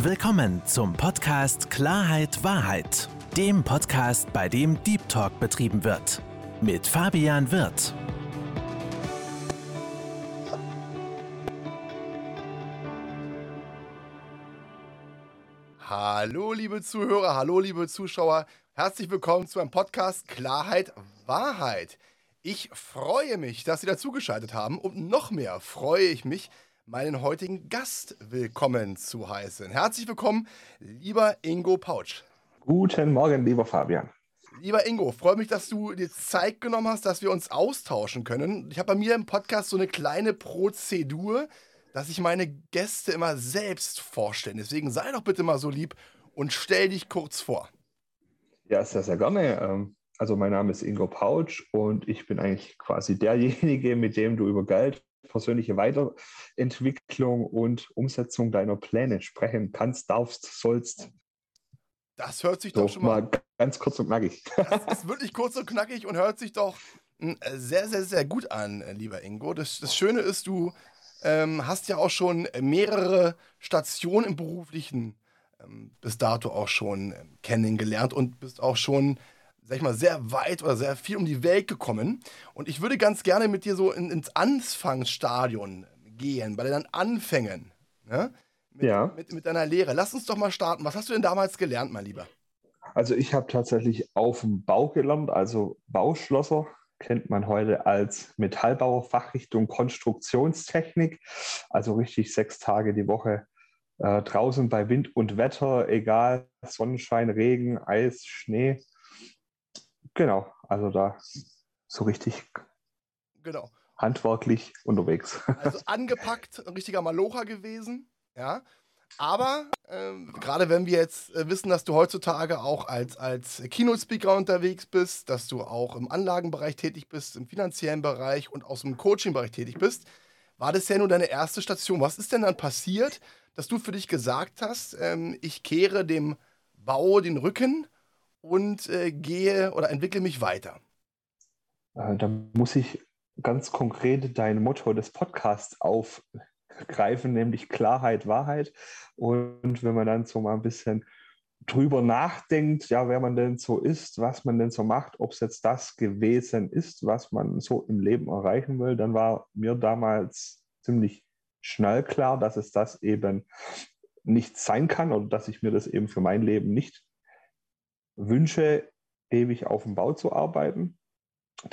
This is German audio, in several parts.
Willkommen zum Podcast Klarheit Wahrheit, dem Podcast, bei dem Deep Talk betrieben wird. Mit Fabian Wirth. Hallo, liebe Zuhörer, hallo, liebe Zuschauer. Herzlich willkommen zu einem Podcast Klarheit Wahrheit. Ich freue mich, dass Sie dazugeschaltet haben und noch mehr freue ich mich, meinen heutigen Gast willkommen zu heißen. Herzlich willkommen, lieber Ingo Pautsch. Guten Morgen, lieber Fabian. Lieber Ingo, freue mich, dass du dir Zeit genommen hast, dass wir uns austauschen können. Ich habe bei mir im Podcast so eine kleine Prozedur, dass ich meine Gäste immer selbst vorstelle. Deswegen sei doch bitte mal so lieb und stell dich kurz vor. Ja, sehr, sehr gerne. Ähm, also mein Name ist Ingo Pautsch und ich bin eigentlich quasi derjenige, mit dem du über Geld persönliche Weiterentwicklung und Umsetzung deiner Pläne sprechen kannst, darfst, sollst. Das hört sich doch, doch schon mal, mal ganz kurz und knackig. Das ist wirklich kurz und knackig und hört sich doch hm, sehr, sehr, sehr gut an, lieber Ingo. Das, das Schöne ist, du ähm, hast ja auch schon mehrere Stationen im beruflichen ähm, bis dato auch schon ähm, kennengelernt und bist auch schon sag ich mal, sehr weit oder sehr viel um die Welt gekommen. Und ich würde ganz gerne mit dir so in, ins Anfangsstadion gehen, bei deinen Anfängen. Ne? Mit, ja. Mit, mit deiner Lehre. Lass uns doch mal starten. Was hast du denn damals gelernt, mein Lieber? Also ich habe tatsächlich auf dem Bau gelernt, also Bauschlosser kennt man heute als Metallbauer Fachrichtung Konstruktionstechnik, also richtig sechs Tage die Woche äh, draußen bei Wind und Wetter, egal Sonnenschein, Regen, Eis, Schnee, Genau, also da so richtig genau. handwerklich unterwegs. Also angepackt, ein richtiger Malocha gewesen, ja. Aber äh, gerade wenn wir jetzt äh, wissen, dass du heutzutage auch als, als Keynote-Speaker unterwegs bist, dass du auch im Anlagenbereich tätig bist, im finanziellen Bereich und aus dem Coaching-Bereich tätig bist, war das ja nur deine erste Station. Was ist denn dann passiert, dass du für dich gesagt hast, ähm, ich kehre dem Bau den Rücken und äh, gehe oder entwickle mich weiter? Äh, da muss ich ganz konkret dein Motto des Podcasts aufgreifen, nämlich Klarheit, Wahrheit. Und wenn man dann so mal ein bisschen drüber nachdenkt, ja, wer man denn so ist, was man denn so macht, ob es jetzt das gewesen ist, was man so im Leben erreichen will, dann war mir damals ziemlich schnell klar, dass es das eben nicht sein kann oder dass ich mir das eben für mein Leben nicht wünsche, ewig auf dem Bau zu arbeiten.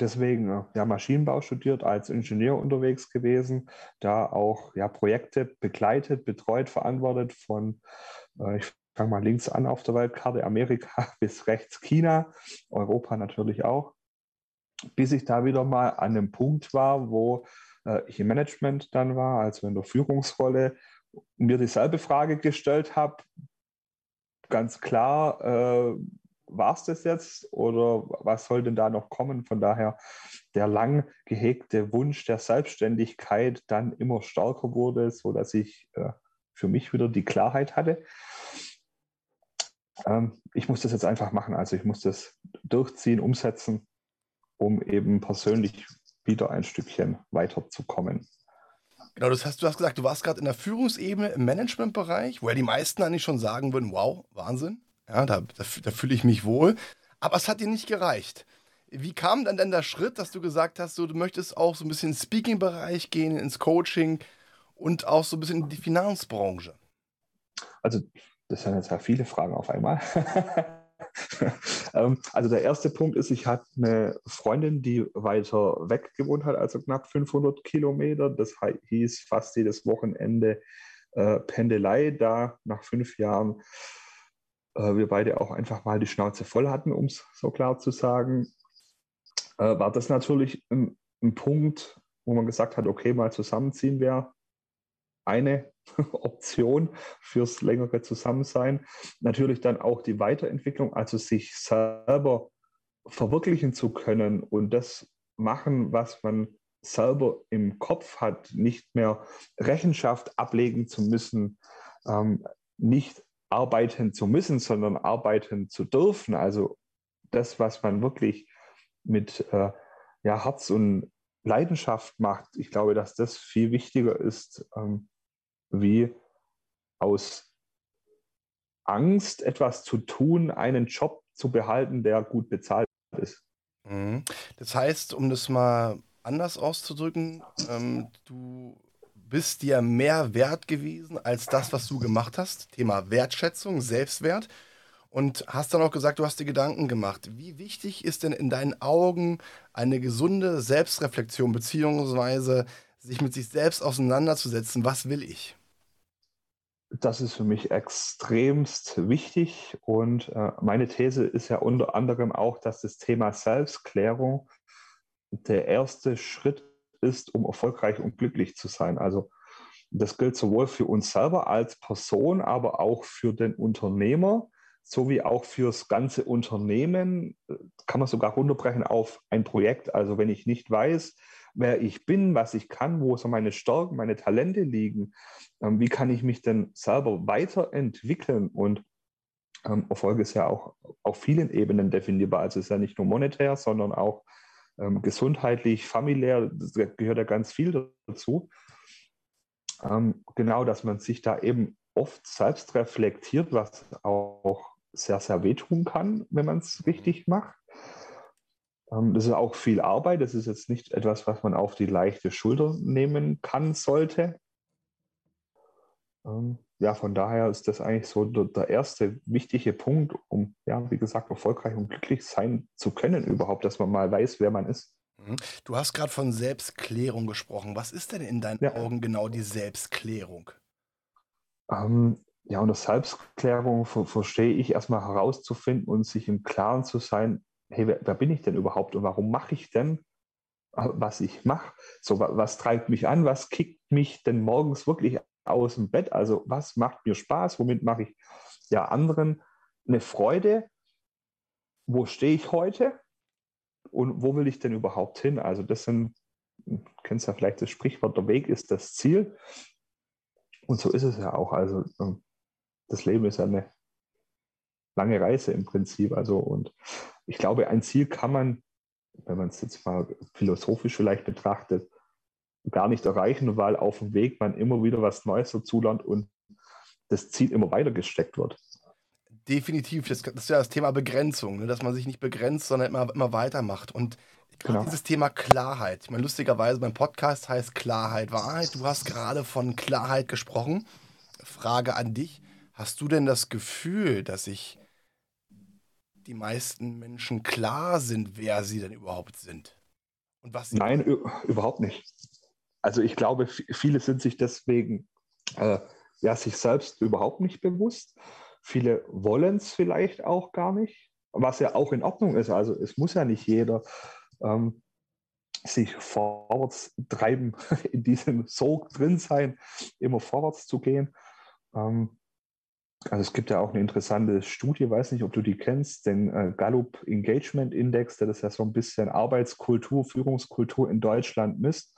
Deswegen ja, Maschinenbau studiert, als Ingenieur unterwegs gewesen, da auch ja, Projekte begleitet, betreut, verantwortet von, äh, ich fange mal links an auf der Weltkarte, Amerika bis rechts China, Europa natürlich auch, bis ich da wieder mal an einem Punkt war, wo äh, ich im Management dann war, also in der Führungsrolle, mir dieselbe Frage gestellt habe, ganz klar, äh, war es das jetzt oder was soll denn da noch kommen? Von daher der lang gehegte Wunsch der Selbstständigkeit dann immer stärker wurde, sodass ich äh, für mich wieder die Klarheit hatte. Ähm, ich muss das jetzt einfach machen. Also ich muss das durchziehen, umsetzen, um eben persönlich wieder ein Stückchen weiterzukommen. Genau, das hast, du hast gesagt, du warst gerade in der Führungsebene im Managementbereich, wo ja die meisten eigentlich schon sagen würden, wow, Wahnsinn. Ja, da, da, da fühle ich mich wohl. Aber es hat dir nicht gereicht. Wie kam dann denn der Schritt, dass du gesagt hast, so, du möchtest auch so ein bisschen ins Speaking-Bereich gehen, ins Coaching und auch so ein bisschen in die Finanzbranche? Also, das sind jetzt ja viele Fragen auf einmal. Ähm, also der erste Punkt ist, ich hatte eine Freundin, die weiter weg gewohnt hat, also knapp 500 Kilometer. Das hieß fast jedes Wochenende äh, Pendelei. Da nach fünf Jahren wir beide auch einfach mal die Schnauze voll hatten, um es so klar zu sagen, äh, war das natürlich ein, ein, Punkt, wo man gesagt hat, okay, mal zusammenziehen wäre eine Option fürs längere Zusammensein. Natürlich dann auch die Weiterentwicklung, also sich selber verwirklichen zu können und das machen, was man selber im Kopf hat, nicht mehr Rechenschaft ablegen zu müssen, ähm, nicht arbeiten zu müssen, sondern arbeiten zu dürfen. Also das, was man wirklich mit äh, ja, Herz und Leidenschaft macht, ich glaube, dass das viel wichtiger ist, ähm, wie aus Angst, etwas zu tun, einen Job zu behalten, der gut bezahlt ist. Mhm. Das heißt, um das mal anders auszudrücken, ähm, du bist dir mehr wert gewesen als das, was du gemacht hast. Thema Wertschätzung, Selbstwert. Und hast dann auch gesagt, du hast dir Gedanken gemacht. Wie wichtig ist denn in deinen Augen eine gesunde Selbstreflexion, beziehungsweise sich mit sich selbst auseinanderzusetzen? Was will ich? Das ist für mich extremst wichtig und äh, meine These ist ja unter anderem auch, dass das Thema Selbstklärung der erste Schritt ist, um erfolgreich und glücklich zu sein. Also das gilt sowohl für uns selber als Person, aber auch für den Unternehmer, sowie auch fürs ganze Unternehmen. Kann man sogar runterbrechen auf ein Projekt. Also wenn ich nicht weiß, wer ich bin, was ich kann, wo so meine Stärken, meine Talente liegen, ähm, wie kann ich mich denn selber weiterentwickeln? Und ähm, Erfolg ist ja auch auf vielen Ebenen definierbar. Also es ist ja nicht nur monetär, sondern auch ähm, gesundheitlich, familiär, das gehört ja ganz viel dazu. Ähm, genau, dass man sich da eben oft selbst reflektiert, was auch sehr, sehr wehtun kann, wenn man es richtig macht. Ähm, das ist auch viel Arbeit. Das ist jetzt nicht etwas, was man auf die leichte Schulter nehmen kann, sollte. Ähm, ja, von daher ist das eigentlich so der, erste wichtige Punkt, um, ja, wie gesagt, erfolgreich und glücklich sein zu können überhaupt, dass man mal weiß, wer man ist. Mhm. Du hast gerade von Selbstklärung gesprochen. Was ist denn in deinen ja. Augen genau die Selbstklärung? Ähm, ja, unter Selbstklärung ver verstehe ich erstmal herauszufinden und sich im Klaren zu sein, hey, wer, wer bin ich denn überhaupt und warum mache ich denn, äh, was ich mache? So, was treibt mich an? Was kickt mich denn morgens wirklich aus dem Bett? Also, was macht mir Spaß? Womit mache ich ja anderen eine Freude? Wo stehe ich heute? Und wo will ich denn überhaupt hin? Also, das sind, du kennst ja vielleicht das Sprichwort, der Weg ist das Ziel. Und so ist es ja auch. Also, ähm, das Leben ist ja eine lange Reise im Prinzip. Also, und ich glaube, ein Ziel kann man, wenn man es jetzt mal philosophisch vielleicht betrachtet, gar nicht erreichen, weil auf dem Weg man immer wieder was Neues dazulernt und das Ziel immer weiter gesteckt wird. Definitiv, das, das ist ja das Thema Begrenzung, ne? dass man sich nicht begrenzt, sondern immer, immer weitermacht. Und genau. dieses Thema Klarheit. Ich meine, lustigerweise, mein Podcast heißt Klarheit, Wahrheit. Du hast gerade von Klarheit gesprochen. Frage an dich. Hast du denn das Gefühl, dass sich die meisten Menschen klar sind, wer sie denn überhaupt sind? Und was Nein, überhaupt nicht. Also ich glaube, viele sind sich deswegen äh, ja, sich selbst überhaupt nicht bewusst. Viele wollen es vielleicht auch gar nicht, was ja auch in Ordnung ist. Also es muss ja nicht jeder ähm, sich vorwärts treiben, in diesem Sog drin sein, immer vorwärts zu gehen. Ähm, also es gibt ja auch eine interessante Studie, weiß nicht, ob du die kennst, den äh, Gallup Engagement Index, der das ja so ein bisschen Arbeitskultur, Führungskultur in Deutschland misst.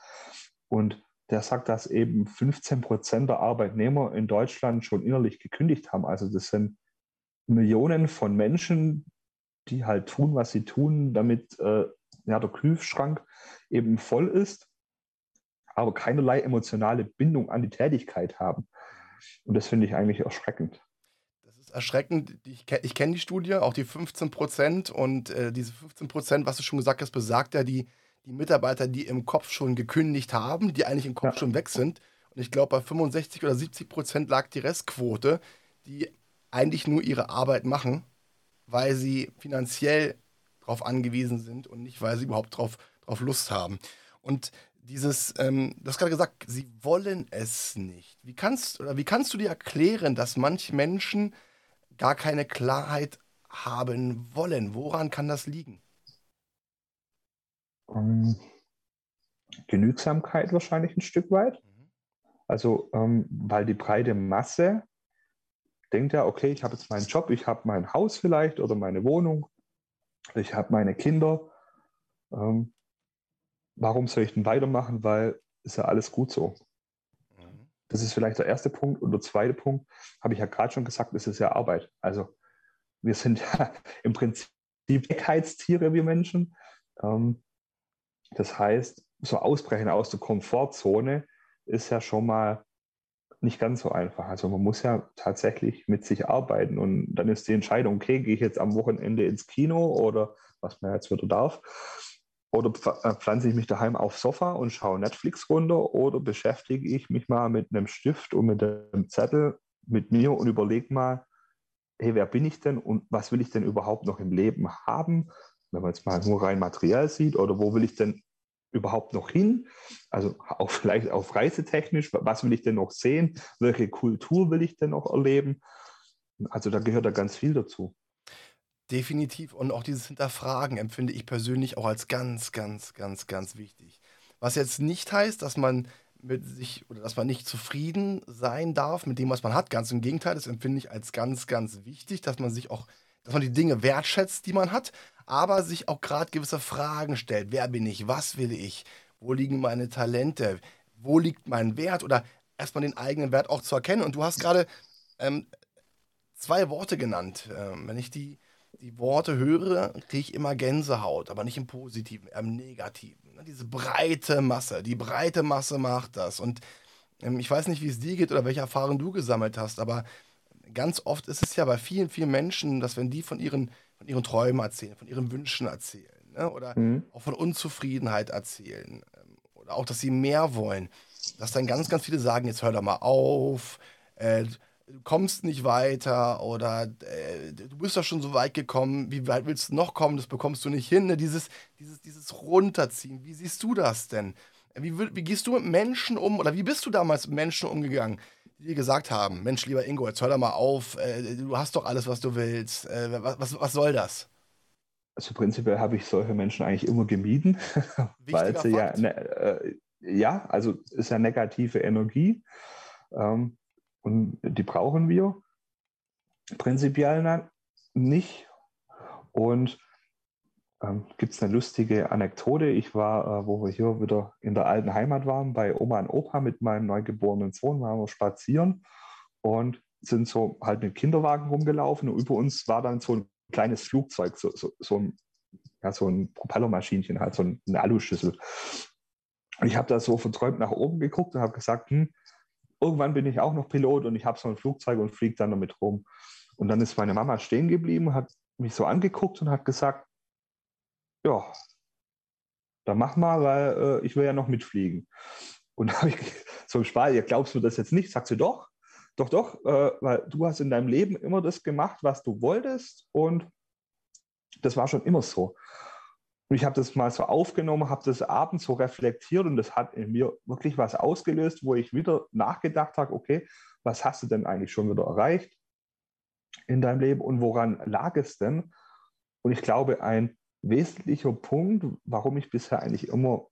Und der sagt, dass eben 15 Prozent der Arbeitnehmer in Deutschland schon innerlich gekündigt haben. Also das sind Millionen von Menschen, die halt tun, was sie tun, damit äh, ja, der Kühlschrank eben voll ist, aber keinerlei emotionale Bindung an die Tätigkeit haben. Und das finde ich eigentlich erschreckend erschreckend. Ich, ich kenne die Studie, auch die 15 Prozent. Und äh, diese 15 Prozent, was du schon gesagt hast, besagt ja die, die Mitarbeiter, die im Kopf schon gekündigt haben, die eigentlich im Kopf ja. schon weg sind. Und ich glaube, bei 65 oder 70 Prozent lag die Restquote, die eigentlich nur ihre Arbeit machen, weil sie finanziell darauf angewiesen sind und nicht, weil sie überhaupt drauf, drauf Lust haben. Und dieses, ähm, du hast gerade gesagt, sie wollen es nicht. Wie kannst, oder wie kannst du dir erklären, dass manche Menschen gar keine Klarheit haben wollen. Woran kann das liegen? Ähm, Genügsamkeit wahrscheinlich ein Stück weit. Mhm. Also, ähm, weil die breite Masse denkt ja, okay, ich habe jetzt meinen Job, ich habe mein Haus vielleicht oder meine Wohnung, ich habe meine Kinder. Ähm, warum soll ich denn weitermachen? Weil ist ja alles gut so. Das ist vielleicht der erste Punkt. Und der zweite Punkt, habe ich ja gerade schon gesagt, ist es ja Arbeit. Also wir sind ja im Prinzip Eckheitstiere, wir Menschen. Ähm, das heißt, so Ausbrechen aus der Komfortzone ist ja schon mal nicht ganz so einfach. Also man muss ja tatsächlich mit sich arbeiten und dann ist die Entscheidung, okay, gehe ich jetzt am Wochenende ins Kino oder was man jetzt wieder darf, oder äh, pflanze ich mich daheim aufs Sofa und schaue Netflix runter oder beschäftige ich mich mal mit einem Stift und mit einem Zettel mit mir und überlege mal, hey, wer bin ich denn und was will ich denn überhaupt noch im Leben haben? Wenn man es mal nur rein materiell sieht oder wo will ich denn überhaupt noch hin? Also auch vielleicht auf reisetechnisch, was will ich denn noch sehen? Welche Kultur will ich denn noch erleben? Also da gehört da ganz viel dazu. Definitiv. Und auch dieses Hinterfragen empfinde ich persönlich auch als ganz, ganz, ganz, ganz wichtig. Was jetzt nicht heißt, dass man mit sich oder dass man nicht zufrieden sein darf mit dem, was man hat. Ganz im Gegenteil, das empfinde ich als ganz, ganz wichtig, dass man sich auch, dass man die Dinge wertschätzt, die man hat, aber sich auch gerade gewisse Fragen stellt. Wer bin ich? Was will ich? Wo liegen meine Talente? Wo liegt mein Wert? Oder erstmal den eigenen Wert auch zu erkennen. Und du hast gerade ähm, zwei Worte genannt. Ähm, wenn ich die, die Worte höre, kriege ich immer Gänsehaut, aber nicht im Positiven, eher im Negativen. Ne? Diese breite Masse, die breite Masse macht das. Und ähm, ich weiß nicht, wie es dir geht oder welche Erfahrungen du gesammelt hast, aber ganz oft ist es ja bei vielen, vielen Menschen, dass wenn die von ihren von ihren Träumen erzählen, von ihren Wünschen erzählen ne? oder mhm. auch von Unzufriedenheit erzählen ähm, oder auch, dass sie mehr wollen, dass dann ganz, ganz viele sagen, jetzt hör doch mal auf, äh, du kommst nicht weiter oder äh, du bist doch schon so weit gekommen, wie weit willst du noch kommen, das bekommst du nicht hin, ne? dieses, dieses, dieses Runterziehen, wie siehst du das denn? Wie, wie gehst du mit Menschen um oder wie bist du damals mit Menschen umgegangen? Die dir gesagt haben, Mensch, lieber Ingo, jetzt hör doch mal auf, äh, du hast doch alles, was du willst. Äh, was, was soll das? Also prinzipiell habe ich solche Menschen eigentlich immer gemieden, weil sie Fakt. ja, ne, äh, ja, also ist ja negative Energie ähm, und die brauchen wir prinzipiell nicht. Und ähm, Gibt es eine lustige Anekdote? Ich war, äh, wo wir hier wieder in der alten Heimat waren, bei Oma und Opa mit meinem neugeborenen Sohn, waren wir spazieren und sind so halt mit Kinderwagen rumgelaufen und über uns war dann so ein kleines Flugzeug, so, so, so ein, ja, so ein Propellermaschinchen, halt so ein, eine Aluschüssel. Ich habe da so verträumt nach oben geguckt und habe gesagt, hm, irgendwann bin ich auch noch Pilot und ich habe so ein Flugzeug und fliege dann damit rum. Und dann ist meine Mama stehen geblieben, hat mich so angeguckt und hat gesagt, ja, dann mach mal, weil äh, ich will ja noch mitfliegen. Und habe ich im Spaß, ja, glaubst du das jetzt nicht? Sagst du doch, doch, doch, äh, weil du hast in deinem Leben immer das gemacht, was du wolltest und das war schon immer so. Und ich habe das mal so aufgenommen, habe das abends so reflektiert und das hat in mir wirklich was ausgelöst, wo ich wieder nachgedacht habe, okay, was hast du denn eigentlich schon wieder erreicht in deinem Leben und woran lag es denn? Und ich glaube, ein wesentlicher Punkt, warum ich bisher eigentlich immer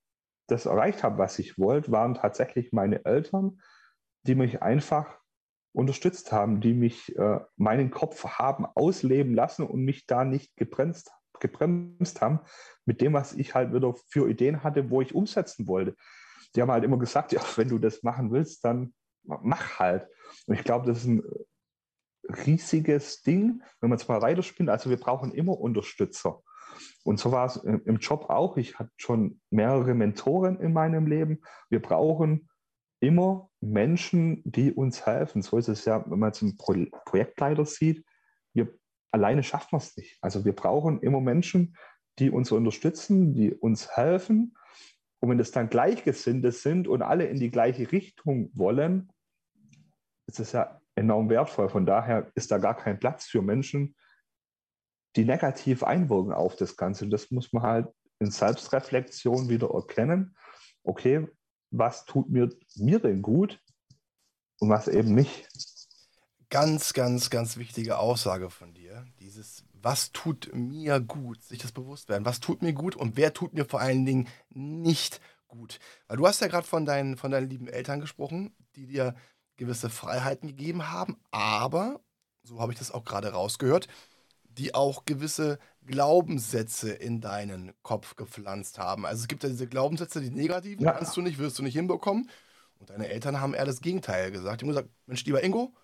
das erreicht habe, was ich wollte, waren tatsächlich meine Eltern, die mich einfach unterstützt haben, die mich äh, meinen Kopf haben ausleben lassen und mich da nicht gebremst, gebremst haben mit dem, was ich halt wieder für Ideen hatte, wo ich umsetzen wollte. Die haben halt immer gesagt, ja, wenn du das machen willst, dann mach halt. Und ich glaube, das ist ein riesiges Ding, wenn man es mal weiterspinnt. Also wir brauchen immer Unterstützer. Und so war es im Job auch. Ich hatte schon mehrere Mentoren in meinem Leben. Wir brauchen immer Menschen, die uns helfen. So ist es ja, wenn man zum Pro Projektleiter sieht. Wir alleine schaffen wir es nicht. Also wir brauchen immer Menschen, die uns unterstützen, die uns helfen. Und wenn es dann Gleichgesinnte sind und alle in die gleiche Richtung wollen, ist es ja enorm wertvoll. Von daher ist da gar kein Platz für Menschen, die negativ einwirken auf das Ganze. Und das muss man halt in Selbstreflexion wieder erkennen. Okay, was tut mir, mir denn gut und was eben nicht? Ganz, ganz, ganz wichtige Aussage von dir. Dieses, was tut mir gut, sich das bewusst werden. Was tut mir gut und wer tut mir vor allen Dingen nicht gut. Weil du hast ja gerade von deinen, von deinen lieben Eltern gesprochen, die dir gewisse Freiheiten gegeben haben, aber, so habe ich das auch gerade rausgehört, die auch gewisse Glaubenssätze in deinen Kopf gepflanzt haben. Also es gibt ja diese Glaubenssätze, die negativen, ja. kannst du nicht, wirst du nicht hinbekommen. Und deine Eltern haben eher das Gegenteil gesagt. Die haben gesagt, Mensch, lieber Ingo,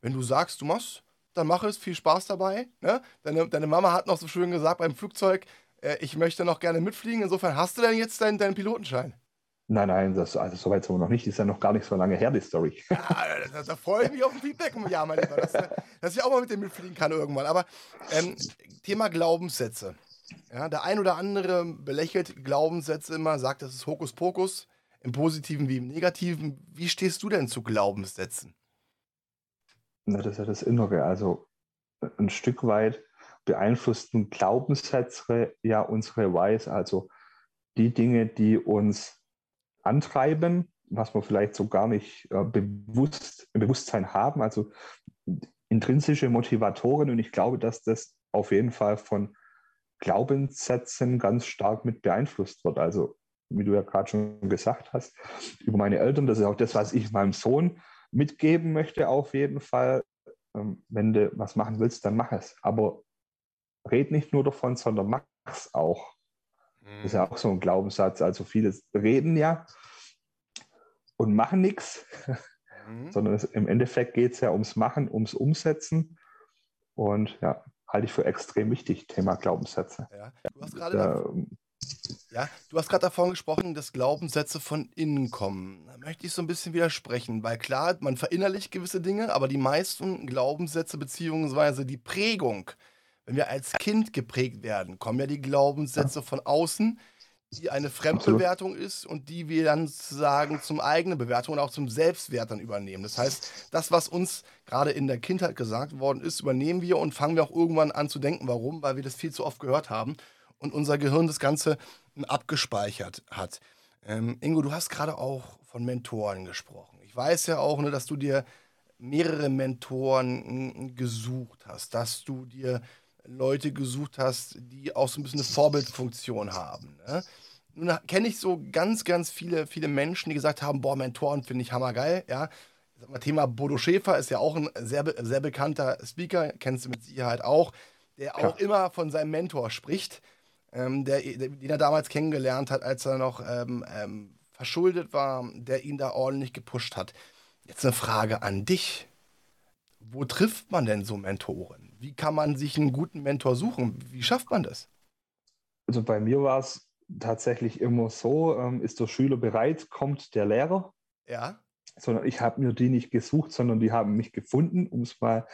wenn du sagst, du machst, dann mach es, viel Spaß dabei. Ne? Deine, deine Mama hat noch so schön gesagt beim Flugzeug, äh, ich möchte noch gerne mitfliegen. Insofern hast du denn jetzt deinen, deinen Pilotenschein? Nein, nein, das, also so weit sind wir noch nicht. Ist ja noch gar nicht so lange her, die Story. Ja, da, da freue ich mich auf ein Feedback im Jahr, mein Lieber, dass, dass ich auch mal mit dem mitfliegen kann irgendwann. Aber ähm, Thema Glaubenssätze. Ja, der ein oder andere belächelt Glaubenssätze immer, sagt, das ist Hokuspokus, im Positiven wie im Negativen. Wie stehst du denn zu Glaubenssätzen? Na, das ist ja das Innere. Also ein Stück weit beeinflussten Glaubenssätze ja unsere Weise, also die Dinge, die uns antreiben, was wir vielleicht so gar nicht äh, bewusst, im Bewusstsein haben, also intrinsische Motivatoren. Und ich glaube, dass das auf jeden Fall von Glaubenssätzen ganz stark mit beeinflusst wird. Also, wie du ja gerade schon gesagt hast, über meine Eltern, das ist auch das, was ich meinem Sohn mitgeben möchte, auf jeden Fall. Ähm, wenn du was machen willst, dann mach es. Aber red nicht nur davon, sondern mach es auch. Das ist ja auch so ein Glaubenssatz. Also viele reden ja und machen nichts, mhm. sondern es, im Endeffekt geht es ja ums Machen, ums Umsetzen. Und ja, halte ich für extrem wichtig, Thema Glaubenssätze. Ja, du hast gerade davon, ja, du hast gerade davon gesprochen, dass Glaubenssätze von innen kommen. Da möchte ich so ein bisschen widersprechen, weil klar, man verinnerlicht gewisse Dinge, aber die meisten Glaubenssätze beziehungsweise die Prägung, wenn wir als Kind geprägt werden, kommen ja die Glaubenssätze von außen, die eine Fremdbewertung ist und die wir dann sozusagen zum eigenen Bewertung und auch zum Selbstwert dann übernehmen. Das heißt, das, was uns gerade in der Kindheit gesagt worden ist, übernehmen wir und fangen wir auch irgendwann an zu denken. Warum? Weil wir das viel zu oft gehört haben und unser Gehirn das Ganze abgespeichert hat. Ähm, Ingo, du hast gerade auch von Mentoren gesprochen. Ich weiß ja auch, ne, dass du dir mehrere Mentoren gesucht hast, dass du dir Leute gesucht hast, die auch so ein bisschen eine Vorbildfunktion haben. Ne? Nun kenne ich so ganz, ganz viele, viele Menschen, die gesagt haben, boah, Mentoren finde ich hammergeil, ja. Thema Bodo Schäfer ist ja auch ein sehr, sehr bekannter Speaker, kennst du mit Sicherheit auch, der Klar. auch immer von seinem Mentor spricht, ähm, der, den er damals kennengelernt hat, als er noch ähm, ähm, verschuldet war, der ihn da ordentlich gepusht hat. Jetzt eine Frage an dich. Wo trifft man denn so Mentoren? Wie kann man sich einen guten Mentor suchen? Wie schafft man das? Also bei mir war es tatsächlich immer so, ähm, ist der Schüler bereit, kommt der Lehrer. Ja. Sondern ich habe mir die nicht gesucht, sondern die haben mich gefunden, um es mal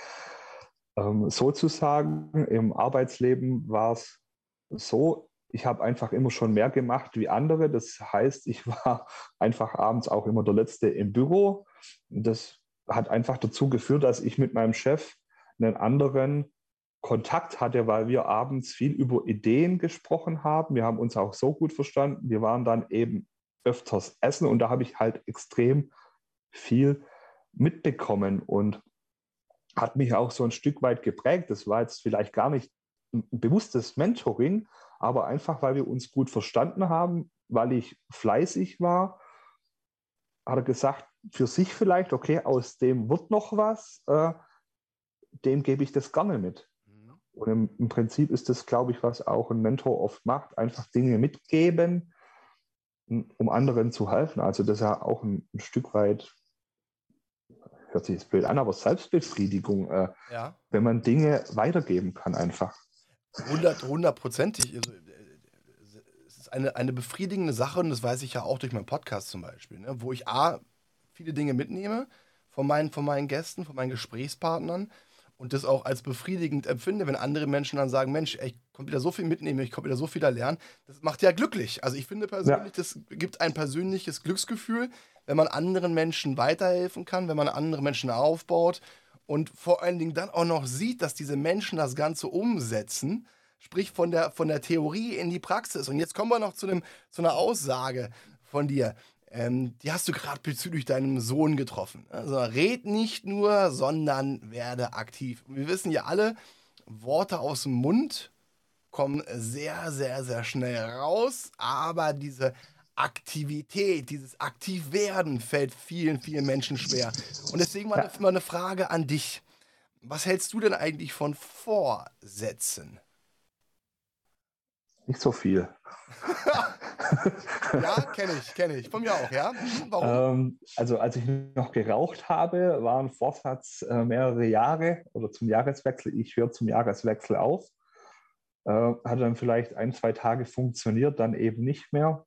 ähm, so zu sagen. Im Arbeitsleben war es so, ich habe einfach immer schon mehr gemacht wie andere. Das heißt, ich war einfach abends auch immer der Letzte im Büro. Das hat einfach dazu geführt, dass ich mit meinem Chef einen anderen Kontakt hatte, weil wir abends viel über Ideen gesprochen haben. Wir haben uns auch so gut verstanden. Wir waren dann eben öfters essen und da habe ich halt extrem viel mitbekommen und hat mich auch so ein Stück weit geprägt. Das war jetzt vielleicht gar nicht ein bewusstes Mentoring, aber einfach, weil wir uns gut verstanden haben, weil ich fleißig war, hat er gesagt, für sich vielleicht, okay, aus dem wird noch was. Äh, dem gebe ich das gerne mit. Mhm. Und im, im, Prinzip ist das, glaube ich, was auch ein Mentor oft macht, einfach Dinge mitgeben, um anderen zu helfen. Also das ist ja auch ein, ein Stück weit, hört sich jetzt blöd an, aber Selbstbefriedigung, äh, ja. wenn man Dinge weitergeben kann einfach. Hundertprozentig. Also, es ist eine, eine befriedigende Sache und das weiß ich ja auch durch meinen Podcast zum Beispiel, ne, wo ich A, viele Dinge mitnehme von meinen, von meinen Gästen, von meinen Gesprächspartnern und das auch als befriedigend empfinde, wenn andere Menschen dann sagen, Mensch, ey, ich konnte wieder so viel mitnehmen, ich konnte wieder so viel lernen. Das macht ja glücklich. Also ich finde persönlich, ja. das gibt ein persönliches Glücksgefühl, wenn man anderen Menschen weiterhelfen kann, wenn man andere Menschen aufbaut und vor allen Dingen dann auch noch sieht, dass diese Menschen das Ganze umsetzen, sprich von der, von der Theorie in die Praxis. Und jetzt kommen wir noch zu, einem, zu einer Aussage von dir. Ähm, die hast du gerade bezüglich deinem Sohn getroffen. Also red nicht nur, sondern werde aktiv. wir wissen ja alle, Worte aus dem Mund kommen sehr, sehr, sehr schnell raus, aber diese Aktivität, dieses Aktivwerden fällt vielen, vielen Menschen schwer. Und deswegen mal, mal eine Frage an dich. Was hältst du denn eigentlich von Vorsätzen? Nicht so viel. ja, kenne ich, kenne ich. Von mir auch, ja. Warum? Ähm, also als ich noch geraucht habe, war ein Vorsatz äh, mehrere Jahre oder zum Jahreswechsel. Ich höre zum Jahreswechsel auf. Äh, hat dann vielleicht ein, zwei Tage funktioniert, dann eben nicht mehr.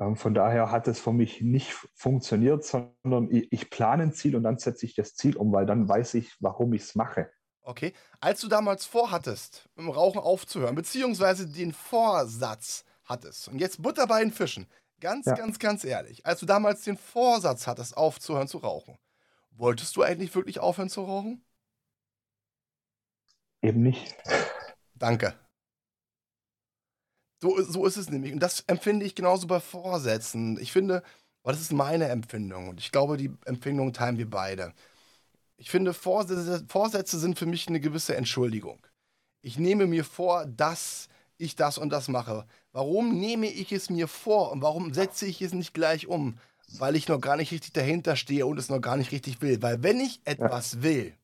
Ähm, von daher hat es für mich nicht funktioniert, sondern ich, ich plane ein Ziel und dann setze ich das Ziel um, weil dann weiß ich, warum ich es mache. Okay. Als du damals vorhattest, dem Rauchen aufzuhören, beziehungsweise den Vorsatz hattest, und jetzt Butter bei den Fischen, ganz, ja. ganz, ganz ehrlich, als du damals den Vorsatz hattest, aufzuhören zu rauchen, wolltest du eigentlich wirklich aufhören zu rauchen? Eben nicht. Danke. So, so ist es nämlich. Und das empfinde ich genauso bei Vorsätzen. Ich finde, aber das ist meine Empfindung. Und ich glaube, die Empfindung teilen wir beide. Ich finde, Vorsätze, Vorsätze sind für mich eine gewisse Entschuldigung. Ich nehme mir vor, dass ich das und das mache. Warum nehme ich es mir vor und warum setze ich es nicht gleich um? Weil ich noch gar nicht richtig dahinter stehe und es noch gar nicht richtig will. Weil wenn ich etwas will,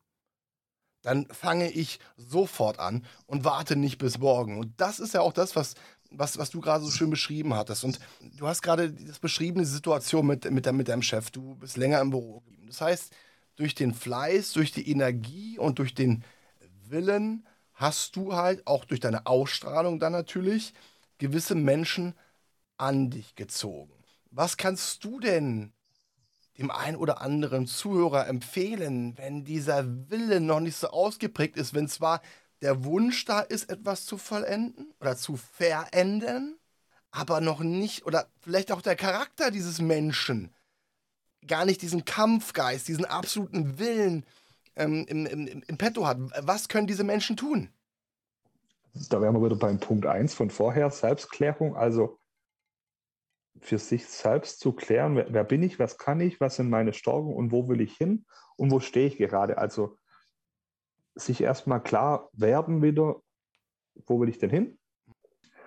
dann fange ich sofort an und warte nicht bis morgen. Und das ist ja auch das, was was, was du gerade so schön beschrieben hattest. Und du hast gerade das beschriebene Situation mit, mit, mit deinem Chef. Du bist länger im Büro geblieben. Das heißt, durch den Fleiß, durch die Energie und durch den Willen hast du halt auch durch deine Ausstrahlung dann natürlich gewisse Menschen an dich gezogen. Was kannst du denn dem einen oder anderen Zuhörer empfehlen, wenn dieser Wille noch nicht so ausgeprägt ist, wenn zwar der Wunsch da ist, etwas zu vollenden oder zu verenden, aber noch nicht, oder vielleicht auch der Charakter dieses Menschen, gar nicht diesen Kampfgeist, diesen absoluten Willen ähm, im, im, im Petto hat. Was können diese Menschen tun? Da wären wir wieder beim Punkt 1 von vorher, Selbstklärung. Also für sich selbst zu klären, wer, wer, bin ich, was kann ich, was sind meine Stärken und wo will ich hin und wo stehe ich gerade. Also sich erstmal klar werden wieder, wo will ich denn hin?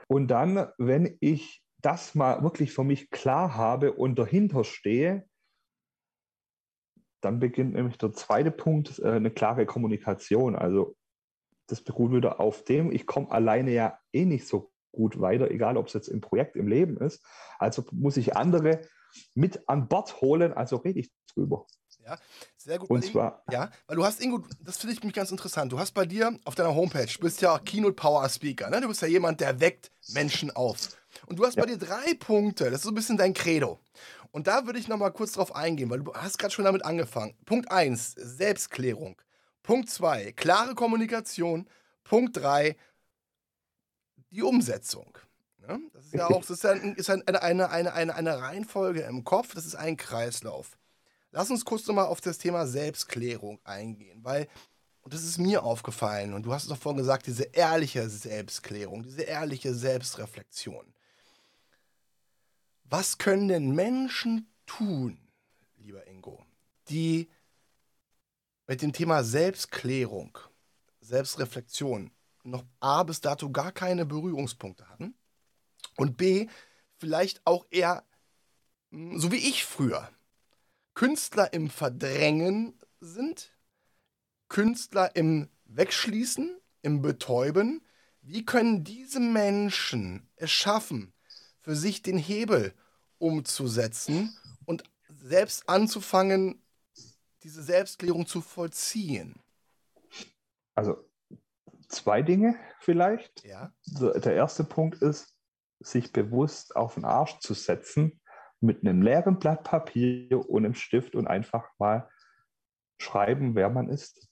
Und dann, wenn ich das mal wirklich für mich klar habe und dahinter stehe, dann beginnt nämlich der zweite Punkt, äh, eine klare Kommunikation. Also das beruht wieder auf dem, ich komme alleine ja eh nicht so gut weiter, egal ob es jetzt im Projekt, im Leben ist. Also muss ich andere mit an Bord holen, also rede ich drüber. Ja, sehr gut. Und zwar. Ja, weil du hast, Ingo, das finde ich mich ganz interessant. Du hast bei dir auf deiner Homepage, du bist ja Keynote Power Speaker, ne? Du bist ja jemand, der weckt Menschen auf. Und du hast ja. bei dir drei Punkte, das ist so ein bisschen dein Credo. Und da würde ich nochmal kurz drauf eingehen, weil du hast gerade schon damit angefangen. Punkt 1, Selbstklärung. Punkt 2, klare Kommunikation. Punkt 3, die Umsetzung. Ne? Das ist ja auch das ist ein, eine, eine, eine, eine Reihenfolge im Kopf, das ist ein Kreislauf. Lass uns kurz nochmal auf das Thema Selbstklärung eingehen, weil, und das ist mir aufgefallen, und du hast es doch vorhin gesagt, diese ehrliche Selbstklärung, diese ehrliche Selbstreflexion. Was können denn Menschen tun, lieber Ingo, die mit dem Thema Selbstklärung, Selbstreflexion noch A bis dato gar keine Berührungspunkte hatten und B vielleicht auch eher hm, so wie ich früher Künstler im Verdrängen sind, Künstler im Wegschließen, im Betäuben. Wie können diese Menschen es schaffen, für sich den Hebel umzusetzen und selbst anzufangen, diese Selbstklärung zu vollziehen? Also zwei Dinge vielleicht. Ja. Der erste Punkt ist, sich bewusst auf den Arsch zu setzen mit einem leeren Blatt Papier und einem Stift und einfach mal schreiben, wer man ist.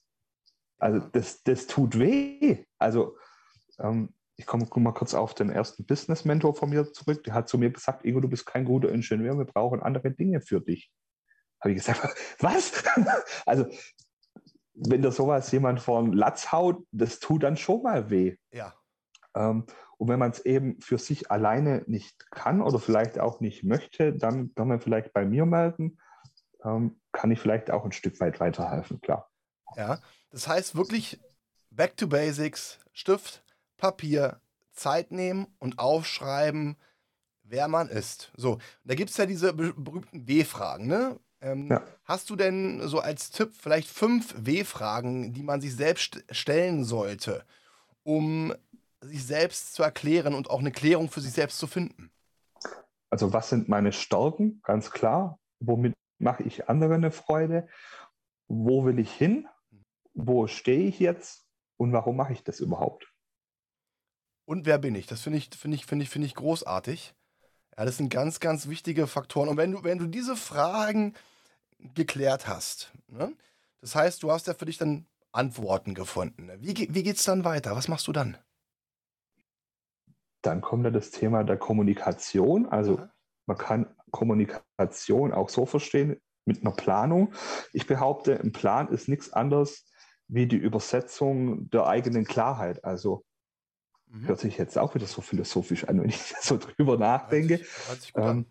Also das, das tut weh. Also ähm, ich komme komm mal kurz auf den ersten Business-Mentor von mir zurück. Der hat zu mir gesagt, Ingo, du bist kein guter Ingenieur, wir brauchen andere Dinge für dich. Habe ich gesagt, was? also wenn da sowas jemand von Latz haut, das tut dann schon mal weh. Ja. Ähm, und wenn man es eben für sich alleine nicht kann oder vielleicht auch nicht möchte, dann kann man vielleicht bei mir melden. Ähm, kann ich vielleicht auch ein Stück weit weiterhelfen, klar. Ja, das heißt wirklich back to basics, Stift, Papier, Zeit nehmen und aufschreiben, wer man ist. So, da gibt es ja diese berühmten W-Fragen, ne? Ähm, ja. Hast du denn so als Tipp vielleicht fünf W-Fragen, die man sich selbst stellen sollte, um sich selbst zu erklären und auch eine Klärung für sich selbst zu finden? Also was sind meine Stärken? Ganz klar. Womit mache ich anderen eine Freude? Wo will ich hin? Wo stehe ich jetzt? Und warum mache ich das überhaupt? Und wer bin ich? Das finde ich, finde ich, finde ich, finde ich großartig. Ja, das sind ganz, ganz wichtige Faktoren. Und wenn du, wenn du diese Fragen geklärt hast, ne? das heißt, du hast ja für dich dann Antworten gefunden. Wie, wie geht es dann weiter? Was machst du dann? Dann kommt ja das Thema der Kommunikation. Also ja. man kann Kommunikation auch so verstehen mit einer Planung. Ich behaupte, ein Plan ist nichts anderes wie die Übersetzung der eigenen Klarheit. Also mhm. hört sich jetzt auch wieder so philosophisch an, wenn ich so drüber nachdenke. Hört sich, hört sich ähm,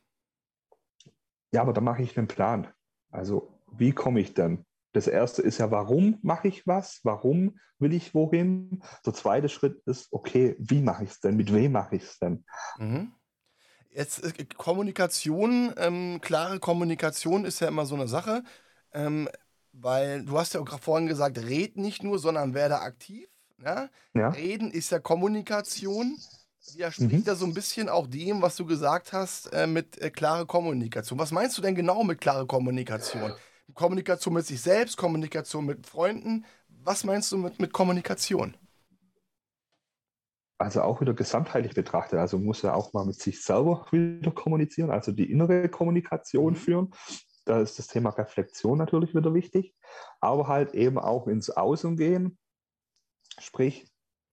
ja, aber da mache ich einen Plan. Also wie komme ich dann? Das erste ist ja, warum mache ich was? Warum will ich wohin? Der zweite Schritt ist, okay, wie mache ich es denn? Mit wem mache ich es denn? Mhm. Jetzt äh, Kommunikation, ähm, klare Kommunikation ist ja immer so eine Sache, ähm, weil du hast ja auch vorhin gesagt, red nicht nur, sondern werde aktiv. Ja? ja. Reden ist ja Kommunikation. Widerspricht mhm. ja so ein bisschen auch dem, was du gesagt hast, äh, mit äh, klare Kommunikation. Was meinst du denn genau mit klare Kommunikation? Kommunikation mit sich selbst, Kommunikation mit Freunden. Was meinst du mit, mit Kommunikation? Also auch wieder gesamtheitlich betrachtet. Also muss er auch mal mit sich selber wieder kommunizieren, also die innere Kommunikation mhm. führen. Da ist das Thema Reflexion natürlich wieder wichtig, aber halt eben auch ins Außen gehen, sprich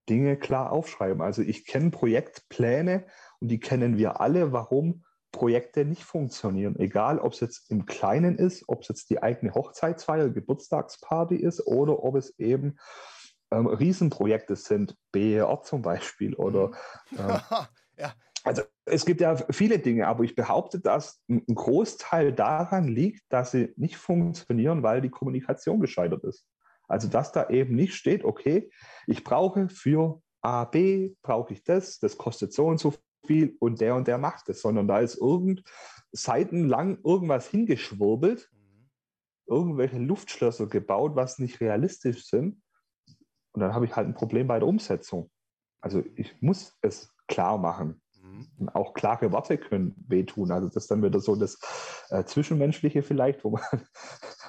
Dinge klar aufschreiben. Also ich kenne Projektpläne und die kennen wir alle, warum Projekte nicht funktionieren. Egal, ob es jetzt im Kleinen ist, ob es jetzt die eigene Hochzeitsfeier, Geburtstagsparty ist oder ob es eben ähm, Riesenprojekte sind, BER zum Beispiel oder äh, ja. Also es gibt ja viele Dinge, aber ich behaupte, dass ein Großteil daran liegt, dass sie nicht funktionieren, weil die Kommunikation gescheitert ist. Also dass da eben nicht steht, okay, ich brauche für A, B, brauche ich das, das kostet so und so viel und der und der macht es, sondern da ist irgend seitenlang irgendwas hingeschwurbelt, mhm. irgendwelche Luftschlösser gebaut, was nicht realistisch sind. Und dann habe ich halt ein Problem bei der Umsetzung. Also ich muss es klar machen. Mhm. Auch klare Worte können wehtun. Also das ist dann wieder so das äh, Zwischenmenschliche vielleicht, wo man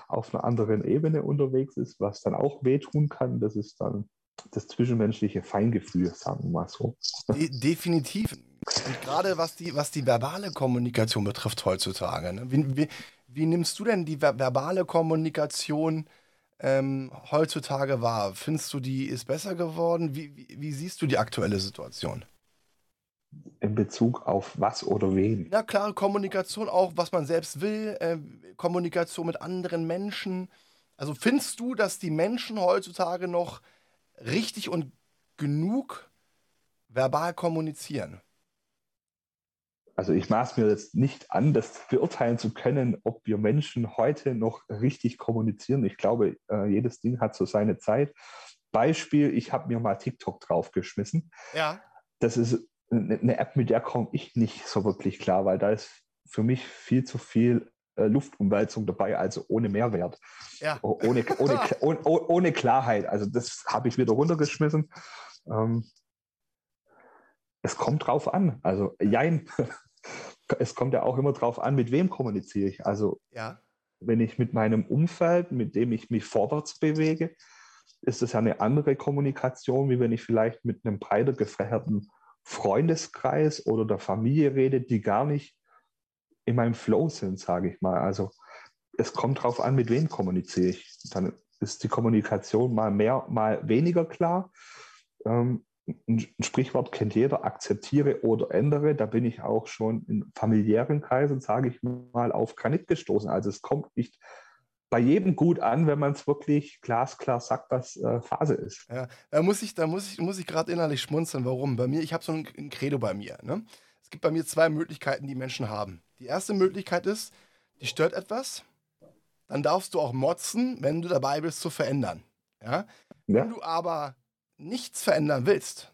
auf einer anderen Ebene unterwegs ist, was dann auch wehtun kann. Das ist dann das zwischenmenschliche Feingefühl, sagen wir mal so. De definitiv. Und gerade was die, was die verbale Kommunikation betrifft heutzutage. Ne? Wie, wie, wie, nimmst du denn die ver verbale Kommunikation ähm, heutzutage wahr? Findest du, die ist besser geworden? Wie, wie, wie siehst du die aktuelle Situation? In Bezug auf was oder wen? Ja, klare Kommunikation auch, was man selbst will, äh, Kommunikation mit anderen Menschen. Also findest du, dass die Menschen heutzutage noch richtig und genug verbal kommunizieren? Also ich maß mir jetzt nicht an, das beurteilen zu können, ob wir Menschen heute noch richtig kommunizieren. Ich glaube, äh, jedes Ding hat so seine Zeit. Beispiel, ich habe mir mal TikTok draufgeschmissen. Ja. Das ist eine App, mit der komme ich nicht so wirklich klar, weil da ist für mich viel zu viel äh, Luftumwälzung dabei, also ohne Mehrwert. Ja. Ohne, ohne, ohne, ohne Klarheit. Also das habe ich wieder runtergeschmissen. Ähm, es kommt drauf an. Also jein. es kommt ja auch immer drauf an, mit wem kommuniziere ich. Also ja. wenn ich mit meinem Umfeld, mit dem ich mich vorwärts bewege, ist das ja eine andere Kommunikation, wie wenn ich vielleicht mit einem breiter gefächerten Freundeskreis oder der Familie rede, die gar nicht in meinem Flow sind, sage ich mal. Also es kommt darauf an, mit wem kommuniziere ich. Dann ist die Kommunikation mal mehr, mal weniger klar. Ähm, ein Sprichwort kennt jeder, akzeptiere oder ändere. Da bin ich auch schon in familiären Kreisen, sage ich mal, auf Granit gestoßen. Also es kommt nicht bei jedem gut an, wenn man es wirklich glasklar sagt, was äh, Phase ist. Ja, da muss ich, da muss ich, muss ich gerade innerlich schmunzeln. Warum? Bei mir, ich habe so ein, ein Credo bei mir. Ne? Es gibt bei mir zwei Möglichkeiten, die Menschen haben. Die erste Möglichkeit ist, die stört etwas, dann darfst du auch motzen, wenn du dabei bist zu verändern. Ja? ja. Wenn du aber nichts verändern willst,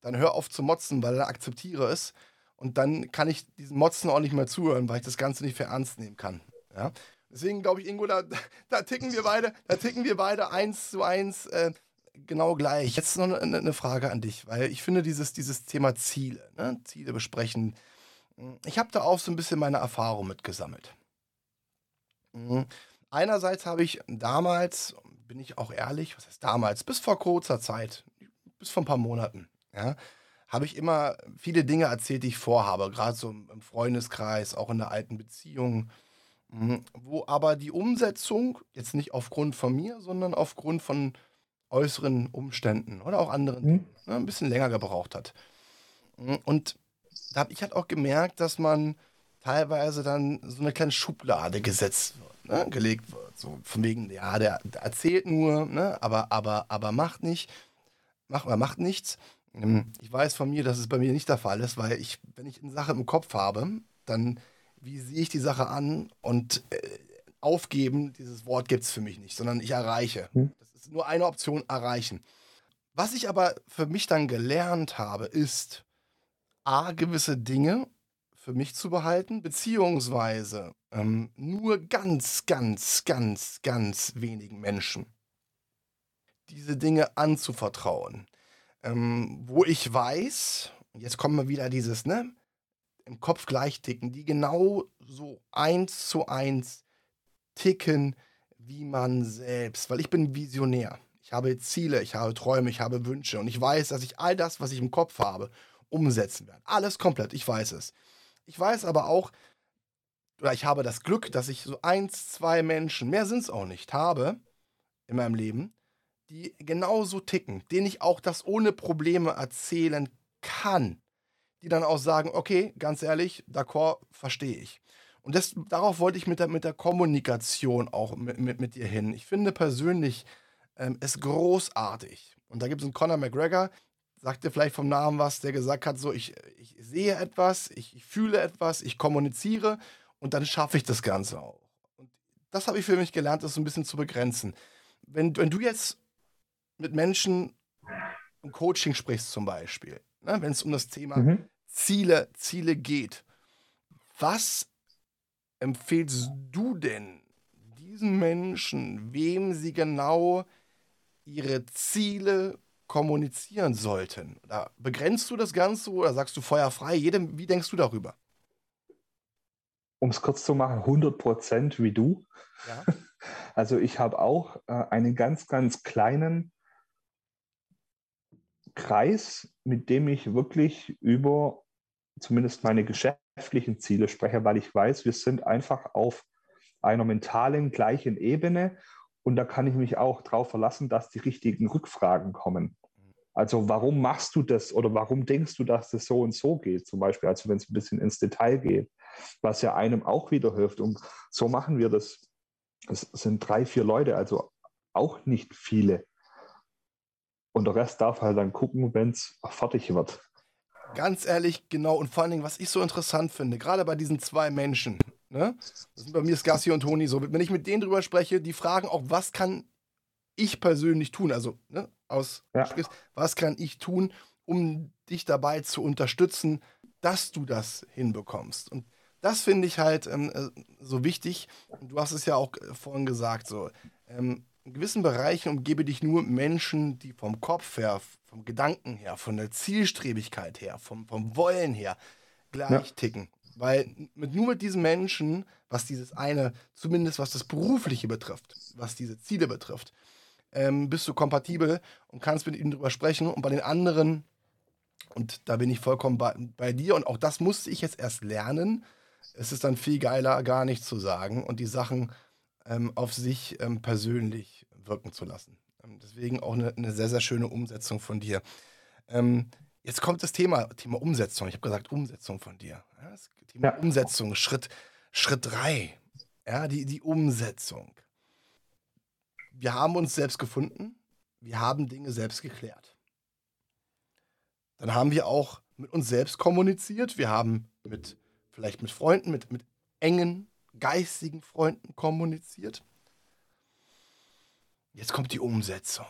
dann hör auf zu motzen, weil dann akzeptiere es. Und dann kann ich diesen Motzen auch nicht mehr zuhören, weil ich das Ganze nicht für ernst nehmen kann. Ja? Deswegen glaube ich, Ingo, da, da, ticken wir beide, da ticken wir beide eins zu eins äh, genau gleich. Jetzt noch eine, eine, Frage an dich, weil ich finde dieses, dieses Thema Ziele, ne? Ziele besprechen, ich habe da auch so ein bisschen meine Erfahrung mitgesammelt. Mhm. Einerseits habe ich damals, bin ich auch ehrlich, was heißt damals, bis vor kurzer Zeit, bis vor ein paar Monaten, ja, habe ich immer viele Dinge erzählt, die ich vorhabe, gerade so im Freundeskreis, auch in der alten Beziehung, wo aber die Umsetzung jetzt nicht aufgrund von mir, sondern aufgrund von äußeren Umständen oder auch anderen Mhm. ne, ein bisschen länger gebraucht hat. Mhm, Und da habe ich halt auch gemerkt, dass man teilweise dann so eine kleine Schublade gesetzt wird, ne, gelegt wird. So von wegen, ja, der, der erzählt nur, ne, aber, aber, aber macht nicht, macht oder macht nichts. Ähm, Ich weiß von mir, dass es bei mir nicht der Fall ist, weil ich, wenn ich eine Sache im Kopf habe, dann wie sehe ich die Sache an und äh, aufgeben, dieses Wort gibt es für mich nicht, sondern ich erreiche. Hm. Das ist nur eine Option, erreichen. Was ich aber für mich dann gelernt habe, ist, A, gewisse Dinge für mich zu behalten, beziehungsweise ähm, nur ganz, ganz, ganz, ganz wenigen Menschen diese Dinge anzuvertrauen. Ähm, wo ich weiß, jetzt kommen wir wieder dieses, ne, im Kopf gleich ticken, die genau so eins zu eins ticken wie man selbst. Weil ich bin Visionär. Ich habe Ziele, ich habe Träume, ich habe Wünsche und ich weiß, dass ich all das, was ich im Kopf habe, umsetzen werde. Alles komplett, ich weiß es. Ich weiß aber auch, oder ich habe das Glück, dass ich so eins, zwei Menschen, mehr sind es auch nicht, habe in meinem Leben, die genauso ticken, denen ich auch das ohne Probleme erzählen kann. Die dann auch sagen, okay, ganz ehrlich, d'accord, verstehe ich. Und das, darauf wollte ich mit der, mit der Kommunikation auch mit, mit, mit dir hin. Ich finde persönlich ähm, es großartig. Und da gibt es einen Conor McGregor, sagt dir vielleicht vom Namen was, der gesagt hat, so, ich, ich sehe etwas, ich, ich fühle etwas, ich kommuniziere und dann schaffe ich das Ganze auch. Und das habe ich für mich gelernt, das so ein bisschen zu begrenzen. Wenn, wenn du jetzt mit Menschen im Coaching sprichst zum Beispiel, ne, wenn es um das Thema Mhm. Ziele, Ziele geht, was empfehlst du denn diesen Menschen, wem sie genau ihre Ziele kommunizieren sollten? Oder begrenzt du das Ganze oder sagst du feuerfrei? Jedem, wie denkst du darüber? Um es kurz zu machen, 100% wie du. Ja. Also ich habe auch äh, einen ganz, ganz kleinen Kreis, mit dem ich wirklich über zumindest meine geschäftlichen Ziele spreche, weil ich weiß, wir sind einfach auf einer mentalen gleichen Ebene und da kann ich mich auch darauf verlassen, dass die richtigen Rückfragen kommen. Also warum machst du das oder warum denkst du, dass das so und so geht? Zum Beispiel, also wenn es ein bisschen ins Detail geht, was ja einem auch wieder hilft. Und so machen wir das. Es sind drei, vier Leute, also auch nicht viele. Und der Rest darf halt dann gucken, wenn es fertig wird. Ganz ehrlich, genau. Und vor allen Dingen, was ich so interessant finde, gerade bei diesen zwei Menschen, ne? Das sind bei mir Skassi und Toni so. Wenn ich mit denen drüber spreche, die fragen auch, was kann ich persönlich tun? Also, ne, aus Ja. was kann ich tun, um dich dabei zu unterstützen, dass du das hinbekommst? Und das finde ich halt ähm, äh, so wichtig. Du hast es ja auch äh, vorhin gesagt, so. Ähm, in gewissen Bereichen umgebe dich nur Menschen, die vom Kopf her, vom Gedanken her, von der Zielstrebigkeit her, vom, vom Wollen her gleich Ja. ticken. Weil mit, nur mit diesen Menschen, was dieses eine, zumindest was das Berufliche betrifft, was diese Ziele betrifft, ähm, bist du kompatibel und kannst mit ihnen drüber sprechen. Und bei den anderen, und da bin ich vollkommen bei, bei dir, und auch das musste ich jetzt erst lernen, es ist dann viel geiler, gar nichts zu sagen und die Sachen ähm, auf sich ähm, persönlich wirken zu lassen. Ähm, deswegen auch eine, eine sehr, sehr schöne Umsetzung von dir. Ähm, jetzt kommt das Thema, Thema Umsetzung. Ich habe gesagt, Umsetzung von dir. Ja, das Thema Ja. Umsetzung, Schritt, Schritt drei. Ja, die, die Umsetzung. Wir haben uns selbst gefunden. Wir haben Dinge selbst geklärt. Dann haben wir auch mit uns selbst kommuniziert. Wir haben mit, vielleicht mit Freunden, mit, mit engen, geistigen Freunden kommuniziert. Jetzt kommt die Umsetzung.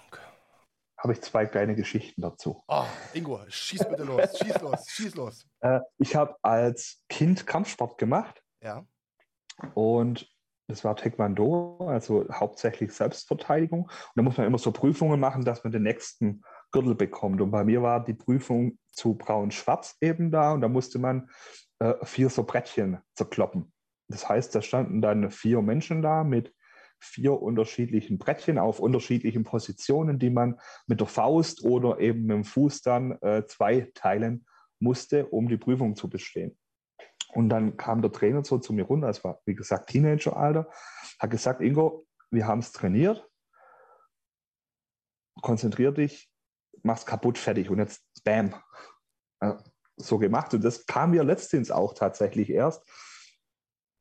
Habe ich zwei kleine Geschichten dazu. Oh, Ingo, schieß bitte los, schieß los, schieß los. Äh, ich habe als Kind Kampfsport gemacht Ja, und das war Taekwondo, also hauptsächlich Selbstverteidigung. Und da muss man immer so Prüfungen machen, dass man den nächsten Gürtel bekommt. Und bei mir war die Prüfung zu braun-schwarz eben da und da musste man äh, vier so Brettchen zerkloppen. Das heißt, da standen dann vier Menschen da mit vier unterschiedlichen Brettchen auf unterschiedlichen Positionen, die man mit der Faust oder eben mit dem Fuß dann äh, zwei teilen musste, um die Prüfung zu bestehen. Und dann kam der Trainer so zu mir runter, es war wie gesagt Teenageralter, hat gesagt, Ingo, wir haben es trainiert, konzentrier dich, mach's kaputt, fertig und jetzt bam. so gemacht. Und das kam mir letztens auch tatsächlich erst.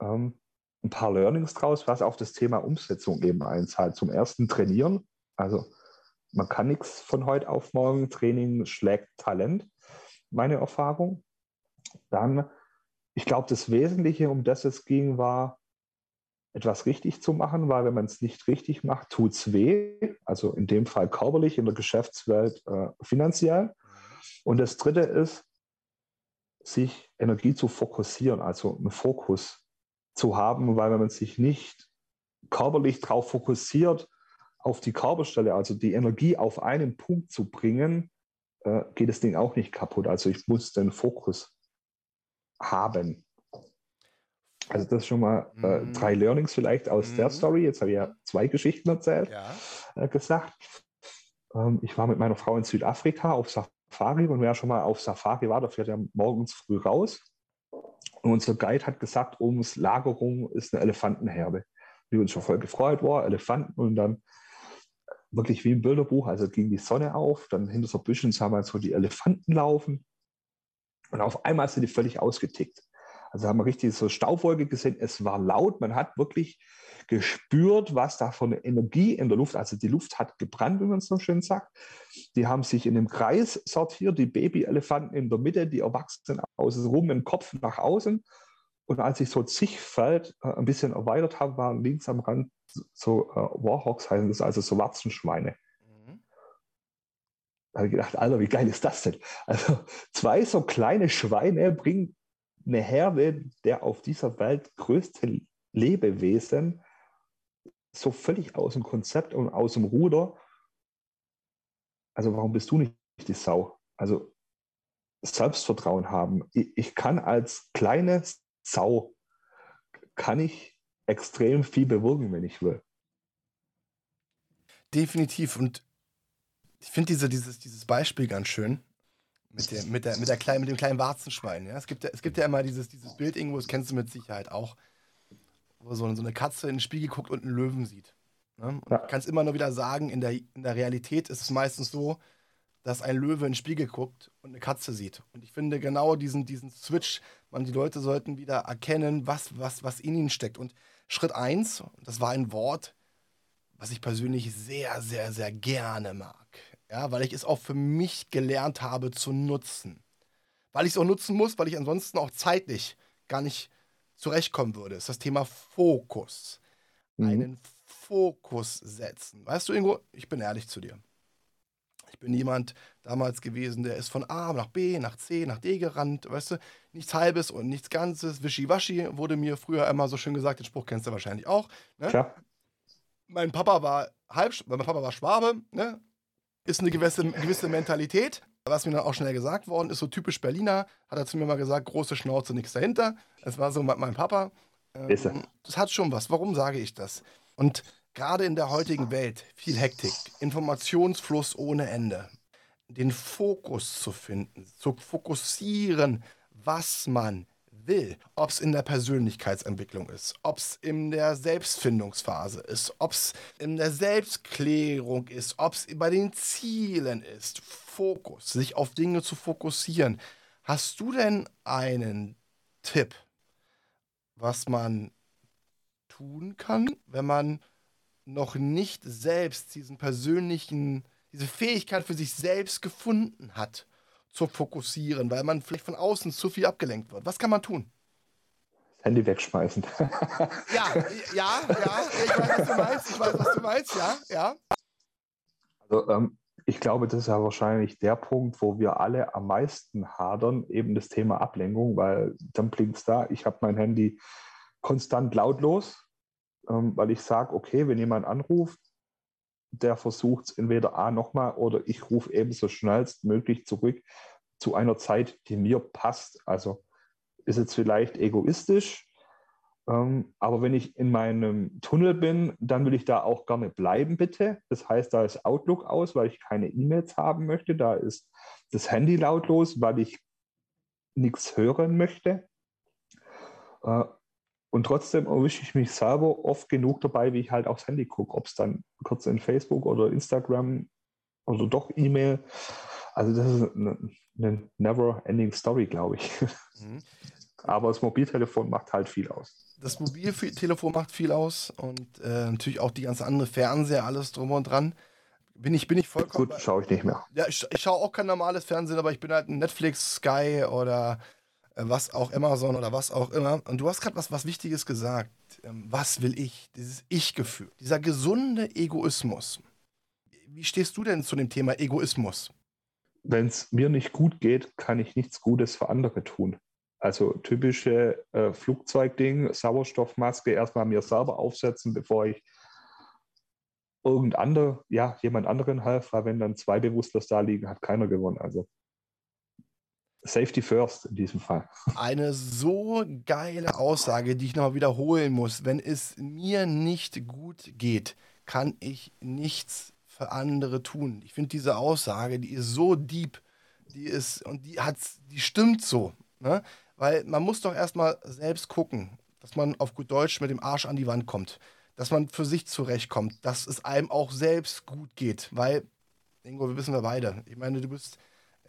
Ähm, ein paar Learnings draus, was auf das Thema Umsetzung eben einzahlt. Zum ersten trainieren. Also man kann nichts von heute auf morgen. Training schlägt Talent, meine Erfahrung. Dann, ich glaube, das Wesentliche, um das es ging, war, etwas richtig zu machen, weil wenn man es nicht richtig macht, tut es weh. Also in dem Fall körperlich, in der Geschäftswelt äh, finanziell. Und das Dritte ist, sich Energie zu fokussieren, also einen Fokus zu haben, weil wenn man sich nicht körperlich darauf fokussiert, auf die Körperstelle, also die Energie auf einen Punkt zu bringen, äh, geht das Ding auch nicht kaputt. Also ich muss den Fokus haben. Also das schon mal äh, mhm. drei Learnings vielleicht aus mhm. der Story. Jetzt habe ich ja zwei Geschichten erzählt, ja. äh, gesagt. Ähm, ich war mit meiner Frau in Südafrika auf Safari und wer schon mal auf Safari war, der fährt ja morgens früh raus. Und unser Guide hat gesagt, ums Lagerung ist eine Elefantenherde. Wir uns schon voll gefreut war, Elefanten und dann wirklich wie im Bilderbuch, also ging die Sonne auf, dann hinter so Büschen sah man so die Elefanten laufen und auf einmal sind die völlig ausgetickt. Also haben wir richtig so Staubwolke gesehen. Es war laut. Man hat wirklich gespürt, was da von Energie in der Luft, also die Luft hat gebrannt, wie man es so schön sagt. Die haben sich in einem Kreis sortiert, die Babyelefanten in der Mitte, die Erwachsenen außen rum, dem Kopf nach außen. Und als ich so Zichtfeld äh, ein bisschen erweitert habe, waren links am Rand so äh, Warhawks, heißen das, also so Warzenschweine. Mhm. Da habe ich gedacht, Alter, wie geil ist das denn? Also zwei so kleine Schweine bringen eine Herde der auf dieser Welt größte Lebewesen so völlig aus dem Konzept und aus dem Ruder. Also warum bist du nicht die Sau? Also Selbstvertrauen haben. Ich, kann als kleine Sau, kann ich extrem viel bewirken, wenn ich will. Definitiv. Und ich finde diese, dieses, dieses Beispiel ganz schön. Mit, der, mit, der, mit, der kleinen, mit dem kleinen Warzenschwein. Ja? Es, gibt ja, es gibt ja immer dieses, dieses Bild irgendwo, das kennst du mit Sicherheit auch, wo so, so eine Katze in den Spiegel guckt und einen Löwen sieht. Ne? Ja. Du kannst immer nur wieder sagen, in der, in der Realität ist es meistens so, dass ein Löwe in den Spiegel guckt und eine Katze sieht. Und ich finde genau diesen, diesen Switch, man, die Leute sollten wieder erkennen, was, was, was in ihnen steckt. Und Schritt eins, das war ein Wort, was ich persönlich sehr, sehr, sehr gerne mag. Ja, weil ich es auch für mich gelernt habe zu nutzen. Weil ich es auch nutzen muss, weil ich ansonsten auch zeitlich gar nicht zurechtkommen würde. Das ist das Thema Fokus. Mhm. Einen Fokus setzen. Weißt du, Ingo, ich bin ehrlich zu dir. Ich bin jemand damals gewesen, der ist von A nach B, nach C, nach D gerannt, weißt du, nichts Halbes und nichts Ganzes, Wischiwaschi wurde mir früher immer so schön gesagt, den Spruch kennst du wahrscheinlich auch. Ne? Mein Papa war halb, mein Papa war Schwabe, ne? Ist eine gewisse, gewisse Mentalität. Was mir dann auch schnell gesagt worden ist, so typisch Berliner, hat er zu mir mal gesagt, große Schnauze, nichts dahinter. Das war so mein Papa. Ähm, das hat schon was. Warum sage ich das? Und gerade in der heutigen Welt, viel Hektik, Informationsfluss ohne Ende, den Fokus zu finden, zu fokussieren, was man will. Ob es in der Persönlichkeitsentwicklung ist, ob es in der Selbstfindungsphase ist, ob es in der Selbstklärung ist, ob es bei den Zielen ist. Fokus, sich auf Dinge zu fokussieren. Hast du denn einen Tipp, was man tun kann, wenn man noch nicht selbst diesen persönlichen, diese Fähigkeit für sich selbst gefunden hat? Zu fokussieren, weil man vielleicht von außen zu viel abgelenkt wird. Was kann man tun? Handy wegschmeißen. ja, ja, ja, ich weiß, was du meinst, ich weiß, was du meinst, ja, ja. Also, ähm, ich glaube, das ist ja wahrscheinlich der Punkt, wo wir alle am meisten hadern, eben das Thema Ablenkung, weil dann blinkt es da, ich habe mein Handy konstant lautlos, ähm, weil ich sage, okay, wenn jemand anruft, der versucht es entweder A nochmal oder ich rufe eben so schnellstmöglich zurück zu einer Zeit, die mir passt. Also ist jetzt vielleicht egoistisch, Ähm, aber wenn ich in meinem Tunnel bin, dann will ich da auch gerne bleiben, bitte. Das heißt, da ist Outlook aus, weil ich keine E-Mails haben möchte. Da ist das Handy lautlos, weil ich nichts hören möchte. Äh, und trotzdem erwische ich mich selber oft genug dabei, wie ich halt aufs Handy gucke, ob es dann kurz in Facebook oder Instagram oder doch E-Mail. Also das ist eine, eine never-ending Story, glaube ich. Mhm. Aber das Mobiltelefon macht halt viel aus. Das Mobiltelefon macht viel aus und äh, natürlich auch die ganze andere Fernseher, alles drum und dran. Bin ich, bin ich vollkommen. Gut, schaue ich nicht mehr. Ja, ich, ich schaue auch kein normales Fernsehen, aber ich bin halt ein Netflix, Sky oder was auch Amazon oder was auch immer. Und du hast gerade was, was Wichtiges gesagt. Ähm, was will ich? Dieses Ich-Gefühl, dieser gesunde Egoismus. Wie stehst du denn zu dem Thema Egoismus? Wenn es mir nicht gut geht, kann ich nichts Gutes für andere tun. Also typische äh, Flugzeugding, Sauerstoffmaske erstmal mir selber aufsetzen, bevor ich irgendein ja, jemand anderen half, weil wenn dann zwei Bewusstlos da liegen, hat keiner gewonnen. Also Safety first in diesem Fall. Eine so geile Aussage, die ich nochmal wiederholen muss. Wenn es mir nicht gut geht, kann ich nichts für andere tun. Ich finde diese Aussage, die ist so deep, die ist und die hat, die stimmt so. Ne? Weil man muss doch erstmal selbst gucken, dass man auf gut Deutsch mit dem Arsch an die Wand kommt. Dass man für sich zurechtkommt, dass es einem auch selbst gut geht. Weil, Ingo, wir wissen wir beide. Ich meine, du bist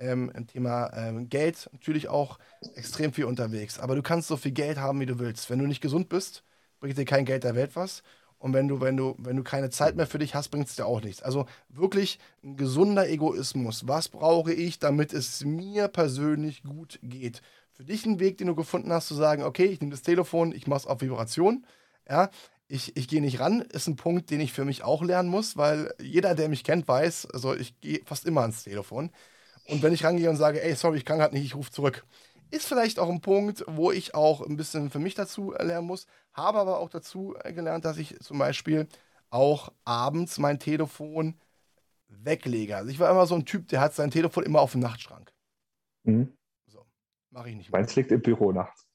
ähm, im Thema ähm, Geld natürlich auch extrem viel unterwegs. Aber du kannst so viel Geld haben, wie du willst. Wenn du nicht gesund bist, bringt dir kein Geld der Welt was. Und wenn du, wenn du, wenn du keine Zeit mehr für dich hast, bringt es dir auch nichts. Also wirklich ein gesunder Egoismus. Was brauche ich, damit es mir persönlich gut geht? Für dich ein Weg, den du gefunden hast, zu sagen, okay, ich nehme das Telefon, ich mache es auf Vibration. Ja, ich, ich gehe nicht ran, ist ein Punkt, den ich für mich auch lernen muss, weil jeder, der mich kennt, weiß, also ich gehe fast immer ans Telefon. Und wenn ich rangehe und sage, ey, sorry, ich kann gerade nicht, ich rufe zurück, ist vielleicht auch ein Punkt, wo ich auch ein bisschen für mich dazu lernen muss. Habe aber auch dazu gelernt, dass ich zum Beispiel auch abends mein Telefon weglege. Also ich war immer so ein Typ, der hat sein Telefon immer auf dem Nachtschrank. Mhm. So, mache ich nicht. Meins liegt im Büro nachts.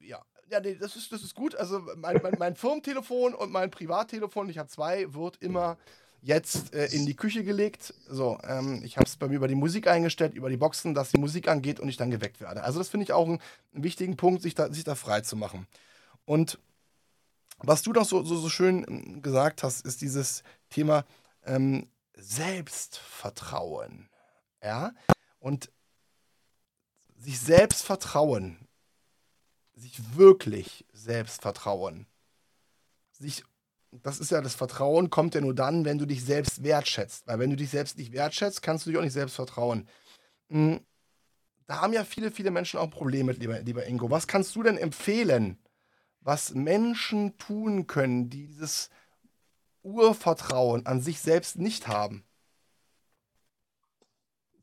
Ja, ja nee, das, ist, das ist gut. Also mein, mein, mein Firmentelefon und mein Privattelefon, ich habe zwei, wird immer jetzt äh, in die Küche gelegt. So, ähm, ich habe es bei mir über die Musik eingestellt, über die Boxen, dass die Musik angeht und ich dann geweckt werde. Also das finde ich auch einen, wichtigen Punkt, sich da, sich da frei zu machen. Und was du noch so, so, so schön ähm, gesagt hast, ist dieses Thema ähm, Selbstvertrauen. Ja, und sich selbst vertrauen, sich wirklich selbst vertrauen, sich das ist ja das Vertrauen, kommt ja nur dann, wenn du dich selbst wertschätzt. Weil wenn du dich selbst nicht wertschätzt, kannst du dich auch nicht selbst vertrauen. Hm, da haben ja viele, viele Menschen auch Probleme mit, lieber, lieber Ingo. Was kannst du denn empfehlen, was Menschen tun können, die dieses Urvertrauen an sich selbst nicht haben?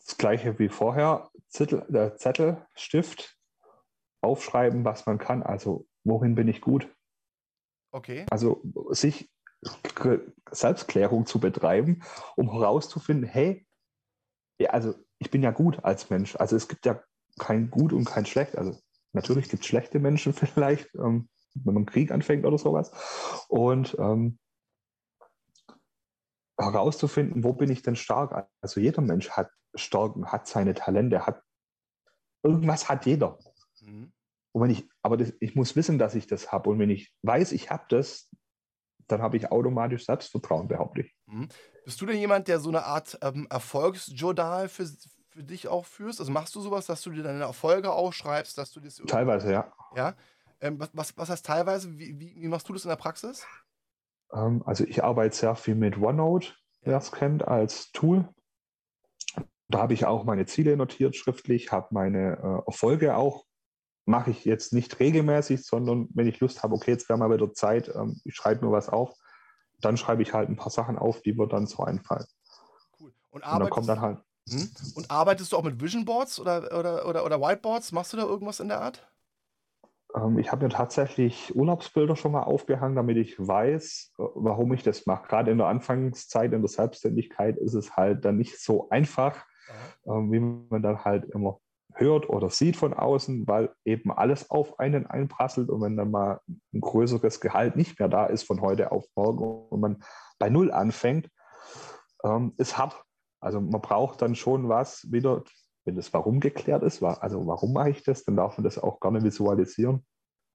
Das gleiche wie vorher, Zettel, äh, Zettel, Stift, aufschreiben, was man kann. Also worin bin ich gut? Okay. Also sich Selbstklärung zu betreiben, um herauszufinden, hey, ja, also ich bin ja gut als Mensch. Also es gibt ja kein Gut und kein Schlecht. Also natürlich gibt es schlechte Menschen vielleicht, ähm, wenn man Krieg anfängt oder sowas. Und ähm, herauszufinden, wo bin ich denn stark? Also jeder Mensch hat Stärken, hat seine Talente, hat irgendwas hat jeder. Mhm. Und wenn ich, aber das, ich muss wissen, dass ich das habe. Und wenn ich weiß, ich habe das, dann habe ich automatisch Selbstvertrauen, behaupte ich. Mhm. Bist du denn jemand, der so eine Art ähm, Erfolgsjournal für, für dich auch führst? Also machst du sowas, dass du dir deine Erfolge aufschreibst, dass du das Teilweise, ja. Ja. Ähm, was, was heißt teilweise? Wie, wie, wie, machst du das in der Praxis? Ähm, also ich arbeite sehr viel mit OneNote, wer es kennt, als Tool. Da habe ich auch meine Ziele notiert schriftlich, habe meine äh, Erfolge auch mache ich jetzt nicht regelmäßig, sondern wenn ich Lust habe, okay, jetzt wäre mal wieder Zeit, ähm, ich schreibe nur was auf, dann schreibe ich halt ein paar Sachen auf, die mir dann so einfallen. Cool. Und, Und dann kommt dann halt. Hm? Und arbeitest du auch mit Vision Boards oder, oder, oder, oder Whiteboards? Machst du da irgendwas in der Art? Ähm, ich habe mir tatsächlich Urlaubsbilder schon mal aufgehangen, damit ich weiß, äh, warum ich das mache. Gerade in der Anfangszeit, in der Selbstständigkeit ist es halt dann nicht so einfach, ähm, wie man dann halt immer hört oder sieht von außen, weil eben alles auf einen einprasselt und wenn dann mal ein größeres Gehalt nicht mehr da ist von heute auf morgen und man bei Null anfängt, ähm, ist hart. Also man braucht dann schon was wieder, wenn das Warum geklärt ist, also warum mache ich das, dann darf man das auch gerne visualisieren.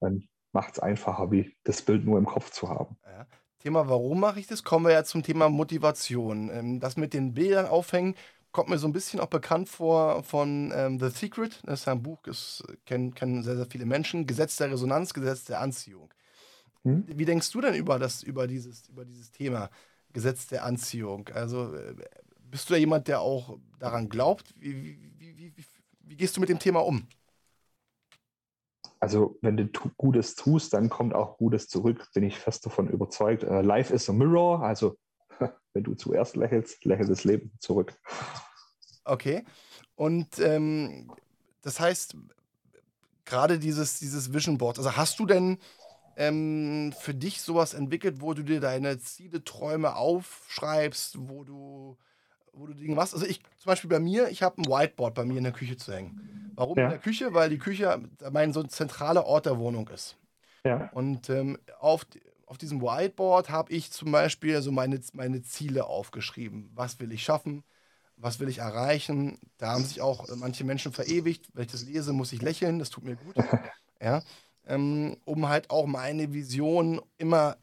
Dann macht es einfacher, wie das Bild nur im Kopf zu haben. Ja. Thema, warum mache ich das, kommen wir ja zum Thema Motivation. Ähm, das mit den Bildern aufhängen, kommt mir so ein bisschen auch bekannt vor von ähm, The Secret. Das ist ein Buch, das kennen, kennen sehr, sehr viele Menschen. Gesetz der Resonanz, Gesetz der Anziehung. Hm? Wie denkst du denn über, das, über, dieses, über dieses Thema Gesetz der Anziehung? Also äh, bist du ja jemand, der auch daran glaubt? Wie, wie, wie, wie gehst du mit dem Thema um? Also wenn du Gutes tust, dann kommt auch Gutes zurück, bin ich fest davon überzeugt. Uh, life is a mirror, also wenn du zuerst lächelst, lächelt das Leben zurück. Okay. Und ähm, das heißt, gerade dieses, dieses Vision Board, also hast du denn ähm, für dich sowas entwickelt, wo du dir deine Ziele, Träume aufschreibst, wo du, wo du Dinge machst? Also ich, zum Beispiel bei mir, ich habe ein Whiteboard bei mir in der Küche zu hängen. Warum ja. in der Küche? Weil die Küche mein so ein zentraler Ort der Wohnung ist. Ja. Und ähm, auf, auf diesem Whiteboard habe ich zum Beispiel so meine, meine Ziele aufgeschrieben. Was will ich schaffen? Was will ich erreichen? Da haben sich auch manche Menschen verewigt. Wenn ich das lese, muss ich lächeln. Das tut mir gut. ja. Ähm, um halt auch meine Vision immer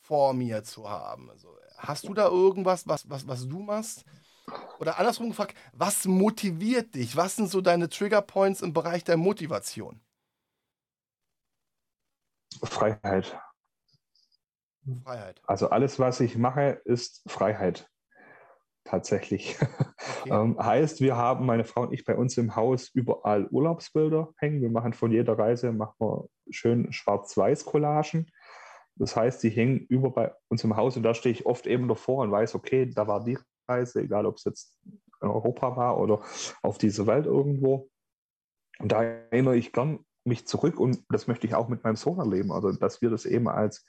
vor mir zu haben. Also, hast du da irgendwas, was, was, was du machst? Oder andersrum gefragt, was motiviert dich? Was sind so deine Triggerpoints im Bereich der Motivation? Freiheit. Freiheit. Also alles, was ich mache, ist Freiheit. Tatsächlich. Okay. ähm, heißt, wir haben, meine Frau und ich, bei uns im Haus überall Urlaubsbilder hängen. Wir machen von jeder Reise, machen wir schön Schwarz-Weiß-Collagen. Das heißt, die hängen über bei uns im Haus und da stehe ich oft eben davor und weiß, okay, da war die Reise, egal ob es jetzt in Europa war oder auf dieser Welt irgendwo. Und da erinnere ich gern mich zurück und das möchte ich auch mit meinem Sohn erleben, also dass wir das eben als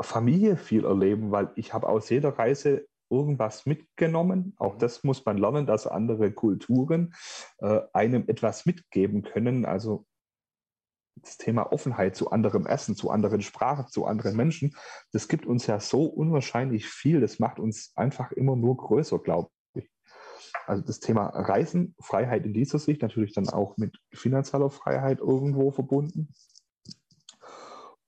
Familie viel erleben, weil ich habe aus jeder Reise irgendwas mitgenommen. Auch mhm. das muss man lernen, dass andere Kulturen äh, einem etwas mitgeben können. Also das Thema Offenheit zu anderem Essen, zu anderen Sprachen, zu anderen Menschen, das gibt uns ja so unwahrscheinlich viel. Das macht uns einfach immer nur größer, glaube ich. Also das Thema Reisen, Freiheit in dieser Sicht, natürlich dann auch mit finanzieller Freiheit irgendwo verbunden.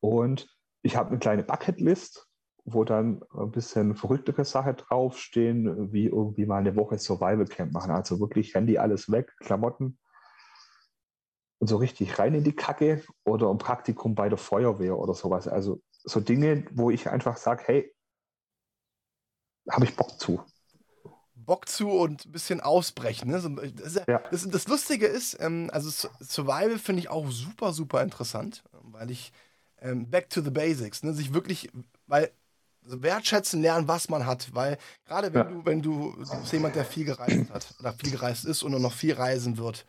Und ich habe eine kleine Bucketlist, wo dann ein bisschen verrücktere Sachen draufstehen, wie irgendwie mal eine Woche Survival Camp machen. Also wirklich Handy alles weg, Klamotten und so richtig rein in die Kacke oder ein Praktikum bei der Feuerwehr oder sowas. Also so Dinge, wo ich einfach sage, hey, habe ich Bock zu. Bock zu und ein bisschen ausbrechen. Ne? Das, ja. das, das, Lustige ist, ähm, also Survival finde ich auch super, super interessant, weil ich ähm, back to the basics, ne? sich wirklich, weil wertschätzen lernen, was man hat, weil gerade wenn ja. du, wenn du, du bist jemand, der viel gereist hat oder viel gereist ist und noch viel reisen wird,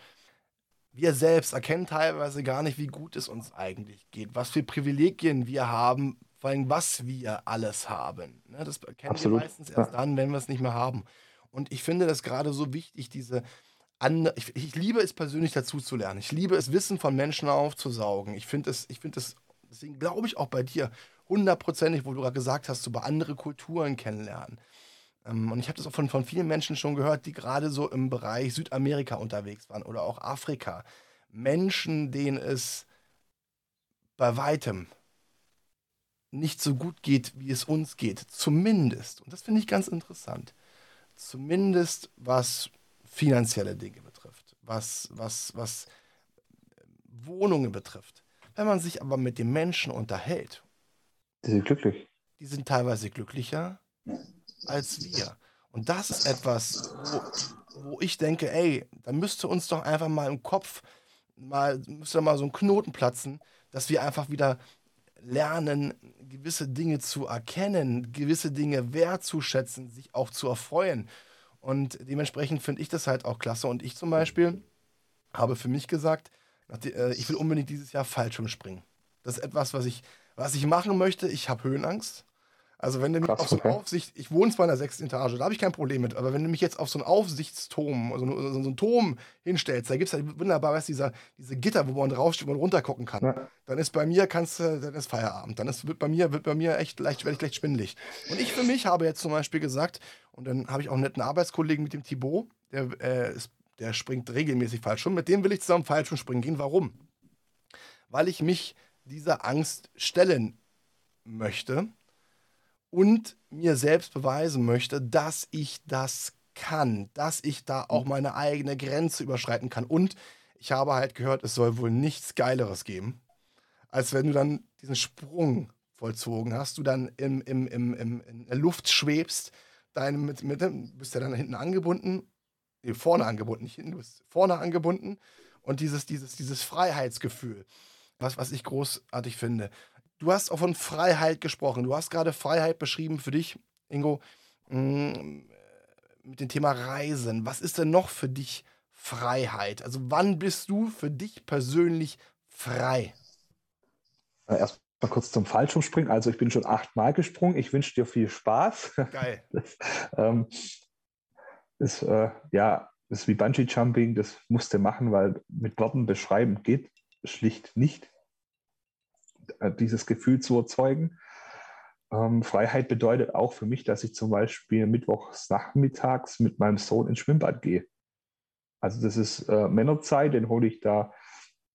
wir selbst erkennen teilweise gar nicht, wie gut es uns eigentlich geht, was für Privilegien wir haben, vor allem was wir alles haben. Ne? Das erkennen Absolut. wir meistens erst dann, wenn wir es nicht mehr haben. Und ich finde das gerade so wichtig, diese andere, ich, ich, liebe es persönlich dazu zu lernen. Ich liebe es, Wissen von Menschen aufzusaugen. Ich finde es, ich finde es Deswegen glaube ich auch bei dir hundertprozentig, wo du gerade gesagt hast, über andere Kulturen kennenlernen. Ähm, und ich habe das auch von, von vielen Menschen schon gehört, die gerade so im Bereich Südamerika unterwegs waren oder auch Afrika. Menschen, denen es bei weitem nicht so gut geht, wie es uns geht. Zumindest, und das finde ich ganz interessant, zumindest was finanzielle Dinge betrifft, was, was, was Wohnungen betrifft. Wenn man sich aber mit den Menschen unterhält, die sind glücklich. Die sind teilweise glücklicher als wir. Und das ist etwas, wo, wo ich denke, ey, da müsste uns doch einfach mal im Kopf mal, müsste mal so ein Knoten platzen, dass wir einfach wieder lernen, gewisse Dinge zu erkennen, gewisse Dinge wertzuschätzen, sich auch zu erfreuen. Und dementsprechend finde ich das halt auch klasse. Und ich zum Beispiel habe für mich gesagt, äh, ich will unbedingt dieses Jahr Fallschirm springen. Das ist etwas, was ich, was ich machen möchte. Ich habe Höhenangst. Also wenn du mich auf so eine. Aufsicht, ich wohne zwar in der sechsten Etage, da habe ich kein Problem mit, aber wenn du mich jetzt auf so einen Aufsichtsturm, also so, so einen Turm hinstellst, da gibt es halt wunderbar, weißt, dieser, diese Gitter, wo man draufsteht und runter gucken kann. Ja. Dann ist bei mir, kannst du, dann ist Feierabend. Dann ist, wird bei mir, wird bei mir echt leicht, werde ich leicht schwindelig. Und ich für mich habe jetzt zum Beispiel gesagt, und dann habe ich auch einen netten Arbeitskollegen mit dem Thibaut, der, äh, ist, der springt regelmäßig Fallschirm. Mit dem will ich zusammen Fallschirm springen gehen. Warum? Weil ich mich dieser Angst stellen möchte und mir selbst beweisen möchte, dass ich das kann, dass ich da auch meine eigene Grenze überschreiten kann. Und ich habe halt gehört, es soll wohl nichts Geileres geben, als wenn du dann diesen Sprung vollzogen hast, du dann im, im, im, im, in der Luft schwebst, dein, mit, mit, bist ja dann hinten angebunden, nee, vorne angebunden, nicht hinten, du bist vorne angebunden und dieses, dieses, dieses Freiheitsgefühl, was, was ich großartig finde. Du hast auch von Freiheit gesprochen. Du hast gerade Freiheit beschrieben für dich, Ingo, mm, mit dem Thema Reisen. Was ist denn noch für dich Freiheit? Also wann bist du für dich persönlich frei? Erst mal kurz zum Fallschirmspringen. Also ich bin schon achtmal gesprungen. Ich wünsche dir viel Spaß. Geil. Das, ähm, ist, äh, ja, ist wie Bungee Jumping. Das musste machen, weil mit Worten beschreiben geht schlicht nicht. Äh, dieses Gefühl zu erzeugen. Ähm, Freiheit bedeutet auch für mich, dass ich zum Beispiel mittwochs nachmittags mit meinem Sohn ins Schwimmbad gehe. Also das ist äh, Männerzeit, den hole ich da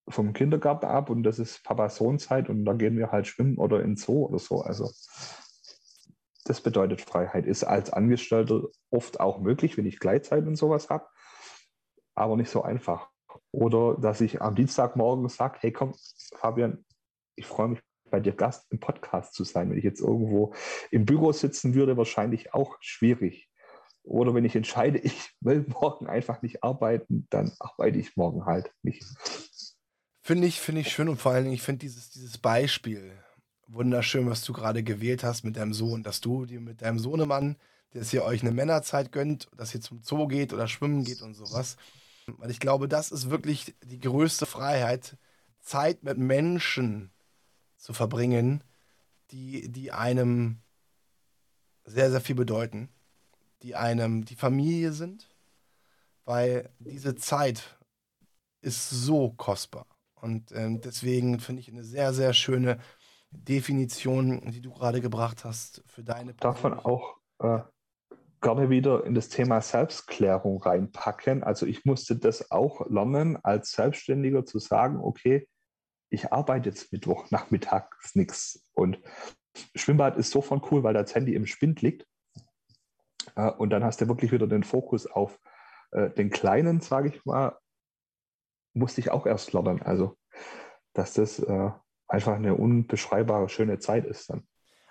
vom Kindergarten ab und das ist Papa-Sohn-Zeit und da gehen wir halt schwimmen oder ins Zoo oder so. Also das bedeutet Freiheit. Ist als Angestellter oft auch möglich, wenn ich Gleitzeit und sowas habe, aber nicht so einfach. Oder dass ich am Dienstagmorgen sage, hey komm, Fabian, ich freue mich, bei dir Gast im Podcast zu sein. Wenn ich jetzt irgendwo im Büro sitzen würde, wahrscheinlich auch schwierig. Oder wenn ich entscheide, ich will morgen einfach nicht arbeiten, dann arbeite ich morgen halt nicht. Finde ich, finde ich schön und vor allen Dingen, ich finde dieses, dieses Beispiel wunderschön, was du gerade gewählt hast mit deinem Sohn, dass du dir mit deinem Sohnemann, dass ihr euch eine Männerzeit gönnt, dass ihr zum Zoo geht oder schwimmen geht und sowas. Weil ich glaube, das ist wirklich die größte Freiheit, Zeit mit Menschen zu verbringen, die, die einem sehr, sehr viel bedeuten, die einem die Familie sind, weil diese Zeit ist so kostbar. Und ähm, deswegen finde ich eine sehr, sehr schöne Definition, die du gerade gebracht hast für deine Darf man auch äh, gerne wieder in das Thema Selbstklärung reinpacken. Also ich musste das auch lernen, als Selbstständiger zu sagen, okay, ich arbeite jetzt Mittwoch nachmittags nichts. Und Schwimmbad ist sofort cool, weil das Handy im Spind liegt. Äh, und dann hast du wirklich wieder den Fokus auf äh, den Kleinen, sage ich mal, musste ich auch erst lernen. Also, dass das äh, einfach eine unbeschreibbare, schöne Zeit ist dann.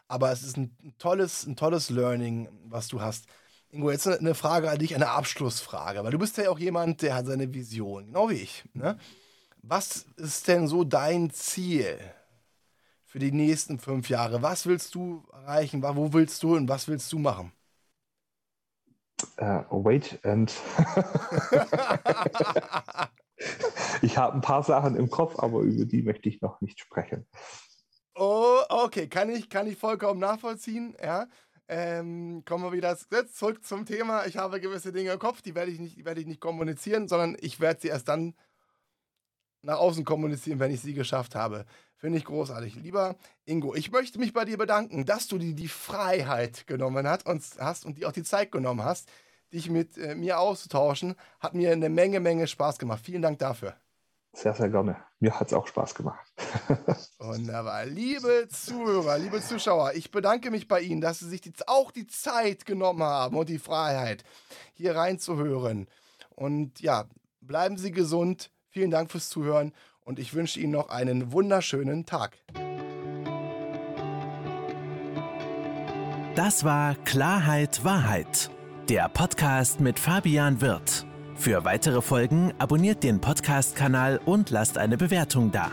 Aber es ist ein tolles, ein tolles Learning, was du hast. Ingo, jetzt eine Frage an dich, eine Abschlussfrage, weil du bist ja auch jemand, der hat seine Vision, genau wie ich. Ne? Was ist denn so dein Ziel für die nächsten fünf Jahre? Was willst du erreichen? Wo willst du und was willst du machen? Uh, wait and. ich habe ein paar Sachen im Kopf, aber über die möchte ich noch nicht sprechen. Oh, okay, kann ich, kann ich vollkommen nachvollziehen. Ja. Ähm, kommen wir wieder zurück zum Thema. Ich habe gewisse Dinge im Kopf, die werde ich nicht, werde ich nicht kommunizieren, sondern ich werde sie erst dann nach außen kommunizieren, wenn ich sie geschafft habe. Finde ich großartig. Lieber Ingo, ich möchte mich bei dir bedanken, dass du dir die Freiheit genommen hast und, hast und dir auch die Zeit genommen hast, dich mit äh, mir auszutauschen. Hat mir eine Menge, Menge Spaß gemacht. Vielen Dank dafür. Sehr, sehr gerne. Mir hat es auch Spaß gemacht. Wunderbar. Liebe Zuhörer, liebe Zuschauer, ich bedanke mich bei Ihnen, dass Sie sich die, auch die Zeit genommen haben und die Freiheit, hier reinzuhören. Und ja, bleiben Sie gesund. Vielen Dank fürs Zuhören und ich wünsche Ihnen noch einen wunderschönen Tag. Das war Klarheit Wahrheit, der Podcast mit Fabian Wirth. Für weitere Folgen abonniert den Podcast-Kanal und lasst eine Bewertung da.